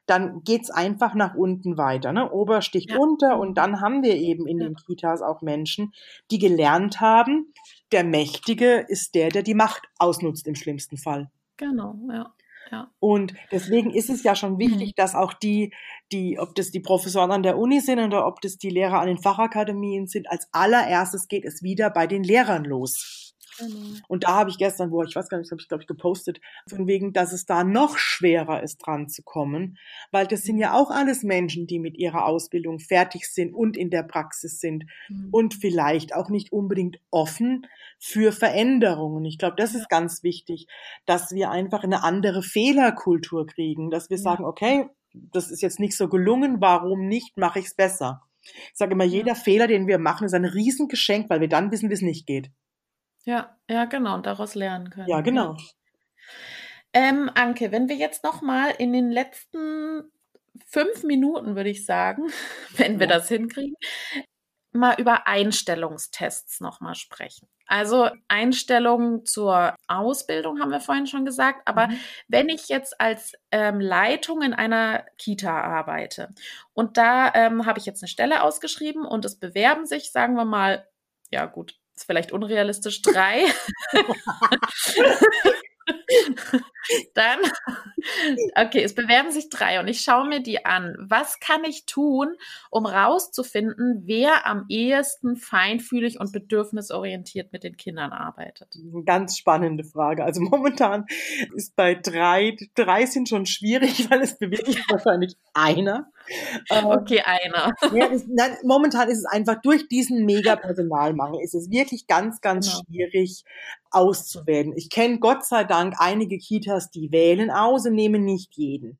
dann geht's einfach nach unten weiter. Ne? Ober sticht ja. unter und dann haben wir eben in den Kitas auch Menschen, die gelernt haben, der Mächtige ist der, der die Macht ausnutzt im schlimmsten Fall. Genau, ja. Ja. Und deswegen ist es ja schon wichtig, mhm. dass auch die, die, ob das die Professoren an der Uni sind oder ob das die Lehrer an den Fachakademien sind, als allererstes geht es wieder bei den Lehrern los. Genau. Und da habe ich gestern, wo ich weiß gar nicht, habe ich glaube ich gepostet, von wegen, dass es da noch schwerer ist, dran zu kommen, weil das sind ja auch alles Menschen, die mit ihrer Ausbildung fertig sind und in der Praxis sind mhm. und vielleicht auch nicht unbedingt offen für Veränderungen. Ich glaube, das ist ganz wichtig, dass wir einfach eine andere Fehlerkultur kriegen, dass wir ja. sagen, okay, das ist jetzt nicht so gelungen, warum nicht, mache ich es besser. Ich sage immer, jeder Fehler, den wir machen, ist ein Riesengeschenk, weil wir dann wissen, wie es nicht geht. Ja, ja, genau, und daraus lernen können. Ja, genau. Ähm, Anke, wenn wir jetzt noch mal in den letzten fünf Minuten, würde ich sagen, wenn wir ja. das hinkriegen, mal über Einstellungstests nochmal sprechen. Also Einstellungen zur Ausbildung haben wir vorhin schon gesagt, aber mhm. wenn ich jetzt als ähm, Leitung in einer Kita arbeite und da ähm, habe ich jetzt eine Stelle ausgeschrieben und es bewerben sich, sagen wir mal, ja gut, ist vielleicht unrealistisch, drei. Dann, okay, es bewerben sich drei und ich schaue mir die an. Was kann ich tun, um rauszufinden, wer am ehesten feinfühlig und bedürfnisorientiert mit den Kindern arbeitet? Eine ganz spannende Frage. Also momentan ist bei drei, drei sind schon schwierig, weil es bewirbt sich wahrscheinlich einer. Ähm, okay, einer. Ja, ist, nein, momentan ist es einfach durch diesen Mega-Personalmangel ist es wirklich ganz, ganz genau. schwierig auszuwählen. Ich kenne Gott sei Dank einige Kitas, die wählen aus und nehmen nicht jeden.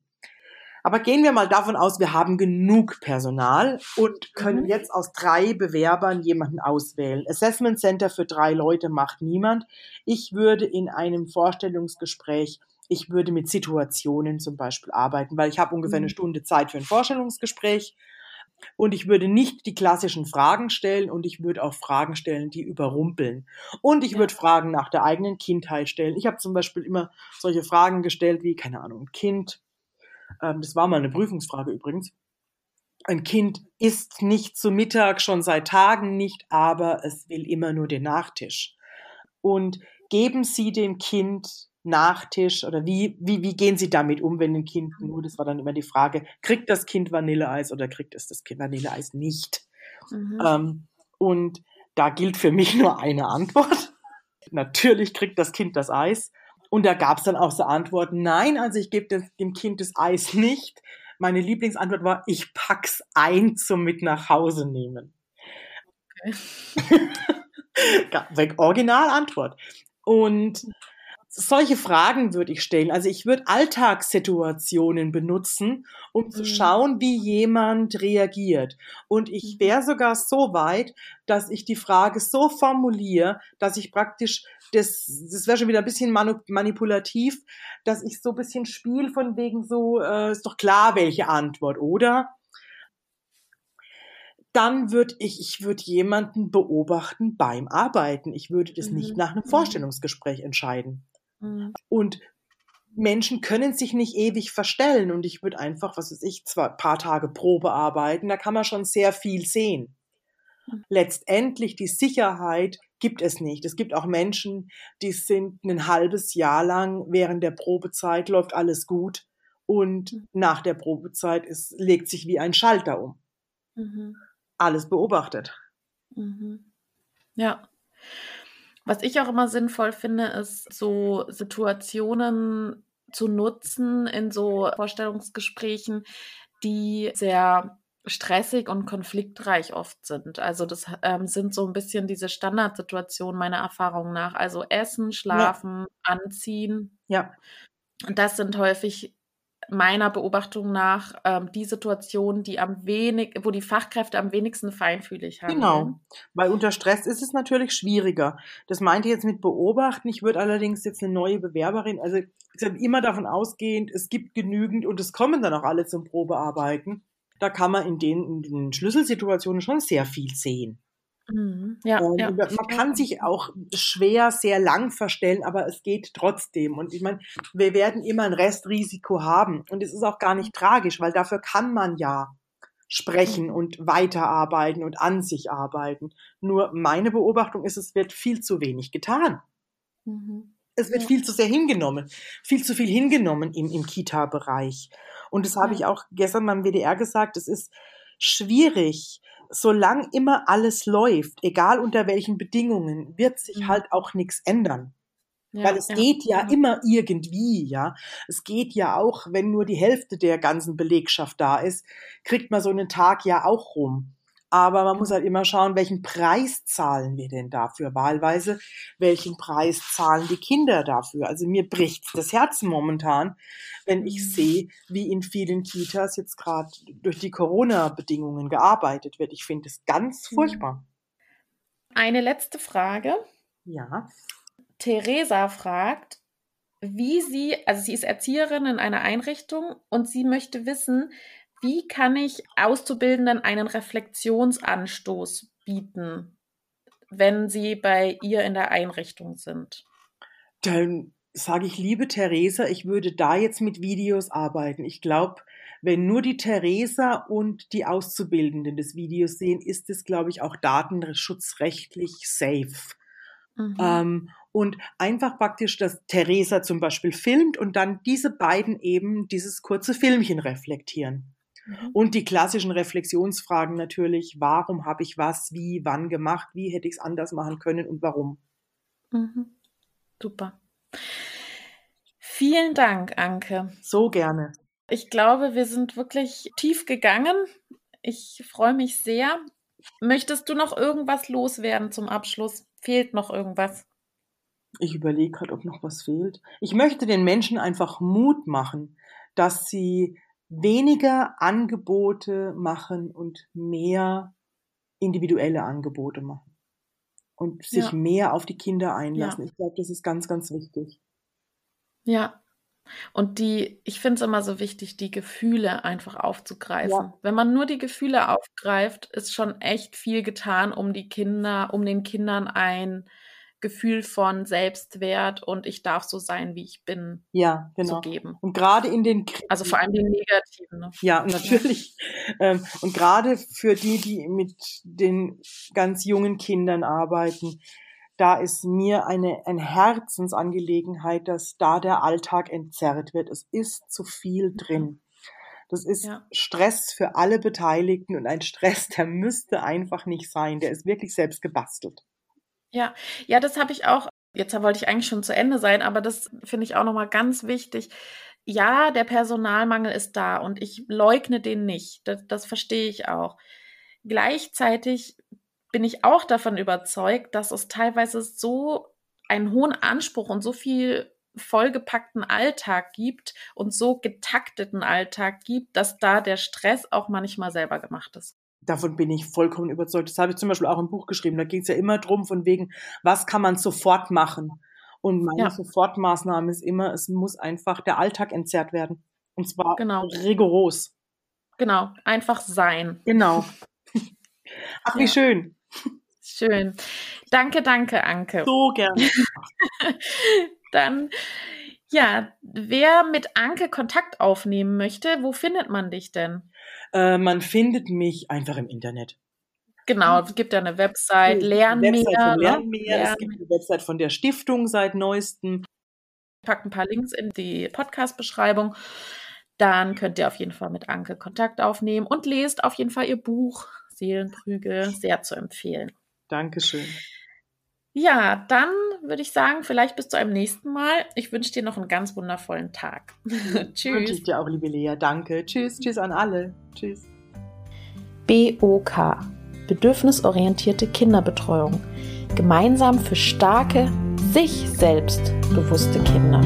Aber gehen wir mal davon aus, wir haben genug Personal und können mhm. jetzt aus drei Bewerbern jemanden auswählen. Assessment Center für drei Leute macht niemand. Ich würde in einem Vorstellungsgespräch ich würde mit Situationen zum Beispiel arbeiten, weil ich habe ungefähr eine mhm. Stunde Zeit für ein Vorstellungsgespräch und ich würde nicht die klassischen Fragen stellen und ich würde auch Fragen stellen, die überrumpeln. Und ich würde Fragen nach der eigenen Kindheit stellen. Ich habe zum Beispiel immer solche Fragen gestellt wie, keine Ahnung, ein Kind, ähm, das war mal eine Prüfungsfrage übrigens, ein Kind isst nicht zu Mittag schon seit Tagen nicht, aber es will immer nur den Nachtisch. Und geben Sie dem Kind Nachtisch oder wie, wie, wie gehen Sie damit um, wenn ein Kind nur, das war dann immer die Frage, kriegt das Kind Vanilleeis oder kriegt es das Kind Vanilleeis nicht? Mhm. Ähm, und da gilt für mich nur eine Antwort. Natürlich kriegt das Kind das Eis. Und da gab es dann auch so Antworten, nein, also ich gebe dem Kind das Eis nicht. Meine Lieblingsantwort war, ich pack's ein zum mit nach Hause nehmen. Okay. Originalantwort. Und solche Fragen würde ich stellen. Also ich würde Alltagssituationen benutzen, um mhm. zu schauen, wie jemand reagiert. Und ich mhm. wäre sogar so weit, dass ich die Frage so formuliere, dass ich praktisch das, das wäre schon wieder ein bisschen manipulativ, dass ich so ein bisschen spiel von wegen so, äh, ist doch klar, welche Antwort, oder? dann würde ich, ich würde jemanden beobachten beim Arbeiten. Ich würde das mhm. nicht nach einem mhm. Vorstellungsgespräch entscheiden. Mhm. Und Menschen können sich nicht ewig verstellen und ich würde einfach, was weiß ich, zwar ein paar Tage Probe arbeiten, da kann man schon sehr viel sehen. Mhm. Letztendlich die Sicherheit gibt es nicht. Es gibt auch Menschen, die sind ein halbes Jahr lang während der Probezeit läuft alles gut und mhm. nach der Probezeit es legt sich wie ein Schalter um. Mhm. Alles beobachtet. Mhm. Ja. Was ich auch immer sinnvoll finde, ist so Situationen zu nutzen in so Vorstellungsgesprächen, die sehr stressig und konfliktreich oft sind. Also das ähm, sind so ein bisschen diese Standardsituationen meiner Erfahrung nach. Also Essen, Schlafen, ja. Anziehen. Ja. Und das sind häufig meiner Beobachtung nach ähm, die Situation, die am wenig, wo die Fachkräfte am wenigsten feinfühlig haben. Genau, weil unter Stress ist es natürlich schwieriger. Das meinte ich jetzt mit beobachten. Ich würde allerdings jetzt eine neue Bewerberin, also immer davon ausgehend, es gibt genügend und es kommen dann auch alle zum Probearbeiten. Da kann man in den, in den Schlüsselsituationen schon sehr viel sehen. Mhm. Ja, ähm, ja, Man kann sich auch schwer sehr lang verstellen, aber es geht trotzdem. Und ich meine, wir werden immer ein Restrisiko haben. Und es ist auch gar nicht tragisch, weil dafür kann man ja sprechen mhm. und weiterarbeiten und an sich arbeiten. Nur meine Beobachtung ist, es wird viel zu wenig getan. Mhm. Es wird ja. viel zu sehr hingenommen, viel zu viel hingenommen im, im Kita-Bereich. Und das habe ich auch gestern beim WDR gesagt, es ist schwierig, solange immer alles läuft, egal unter welchen Bedingungen, wird sich mhm. halt auch nichts ändern. Ja, Weil es ja, geht ja, ja, immer irgendwie, ja. Es geht ja auch, wenn nur die Hälfte der ganzen Belegschaft da ist, kriegt man so einen Tag ja auch rum. Aber man muss halt immer schauen, welchen Preis zahlen wir denn dafür? Wahlweise, welchen Preis zahlen die Kinder dafür? Also mir bricht das Herz momentan, wenn ich mhm. sehe, wie in vielen Kitas jetzt gerade durch die Corona-Bedingungen gearbeitet wird. Ich finde es ganz mhm. furchtbar. Eine letzte Frage. Ja. Theresa fragt, wie sie, also sie ist Erzieherin in einer Einrichtung und sie möchte wissen, wie kann ich Auszubildenden einen Reflexionsanstoß bieten, wenn sie bei ihr in der Einrichtung sind? Dann sage ich, liebe Theresa, ich würde da jetzt mit Videos arbeiten. Ich glaube, wenn nur die Theresa und die Auszubildenden des Videos sehen, ist es, glaube ich, auch datenschutzrechtlich safe. Mhm. Ähm, und einfach praktisch, dass Theresa zum Beispiel filmt und dann diese beiden eben dieses kurze Filmchen reflektieren. Mhm. Und die klassischen Reflexionsfragen natürlich, warum habe ich was, wie, wann gemacht, wie hätte ich es anders machen können und warum. Mhm. Super. Vielen Dank, Anke. So gerne. Ich glaube, wir sind wirklich tief gegangen. Ich freue mich sehr. Möchtest du noch irgendwas loswerden zum Abschluss? Fehlt noch irgendwas? Ich überlege gerade, ob noch was fehlt. Ich möchte den Menschen einfach Mut machen, dass sie weniger Angebote machen und mehr individuelle Angebote machen. Und sich ja. mehr auf die Kinder einlassen. Ja. Ich glaube, das ist ganz, ganz wichtig. Ja. Und die, ich finde es immer so wichtig, die Gefühle einfach aufzugreifen. Ja. Wenn man nur die Gefühle aufgreift, ist schon echt viel getan, um die Kinder, um den Kindern ein Gefühl von Selbstwert und ich darf so sein, wie ich bin, ja, genau. zu geben. Und gerade in den also vor allem die negativen. Ne? Ja, natürlich. Ähm, und gerade für die, die mit den ganz jungen Kindern arbeiten, da ist mir eine, eine Herzensangelegenheit, dass da der Alltag entzerrt wird. Es ist zu viel drin. Das ist ja. Stress für alle Beteiligten und ein Stress, der müsste einfach nicht sein. Der ist wirklich selbst gebastelt. Ja, ja, das habe ich auch jetzt wollte ich eigentlich schon zu Ende sein, aber das finde ich auch noch mal ganz wichtig. Ja, der Personalmangel ist da und ich leugne den nicht. Das, das verstehe ich auch. Gleichzeitig bin ich auch davon überzeugt, dass es teilweise so einen hohen Anspruch und so viel vollgepackten Alltag gibt und so getakteten Alltag gibt, dass da der Stress auch manchmal selber gemacht ist. Davon bin ich vollkommen überzeugt. Das habe ich zum Beispiel auch im Buch geschrieben. Da ging es ja immer drum, von wegen, was kann man sofort machen? Und meine ja. Sofortmaßnahme ist immer, es muss einfach der Alltag entzerrt werden. Und zwar genau. rigoros. Genau, einfach sein. Genau. Ach, wie ja. schön. Schön. Danke, danke, Anke. So gerne. Dann, ja, wer mit Anke Kontakt aufnehmen möchte, wo findet man dich denn? Äh, man findet mich einfach im Internet. Genau, es gibt ja eine Website, Lernmeer. Website von Lernmeer. Es gibt eine Website von der Stiftung seit neuestem. Ich packe ein paar Links in die Podcast-Beschreibung. Dann könnt ihr auf jeden Fall mit Anke Kontakt aufnehmen und lest auf jeden Fall ihr Buch Seelenprügel, sehr zu empfehlen. Dankeschön. Ja, dann würde ich sagen, vielleicht bis zu einem nächsten Mal. Ich wünsche dir noch einen ganz wundervollen Tag. Tschüss. Wünsche ich dir auch, liebe Lea. Danke. Tschüss. Tschüss an alle. Tschüss. BOK. Bedürfnisorientierte Kinderbetreuung. Gemeinsam für starke, sich selbst bewusste Kinder.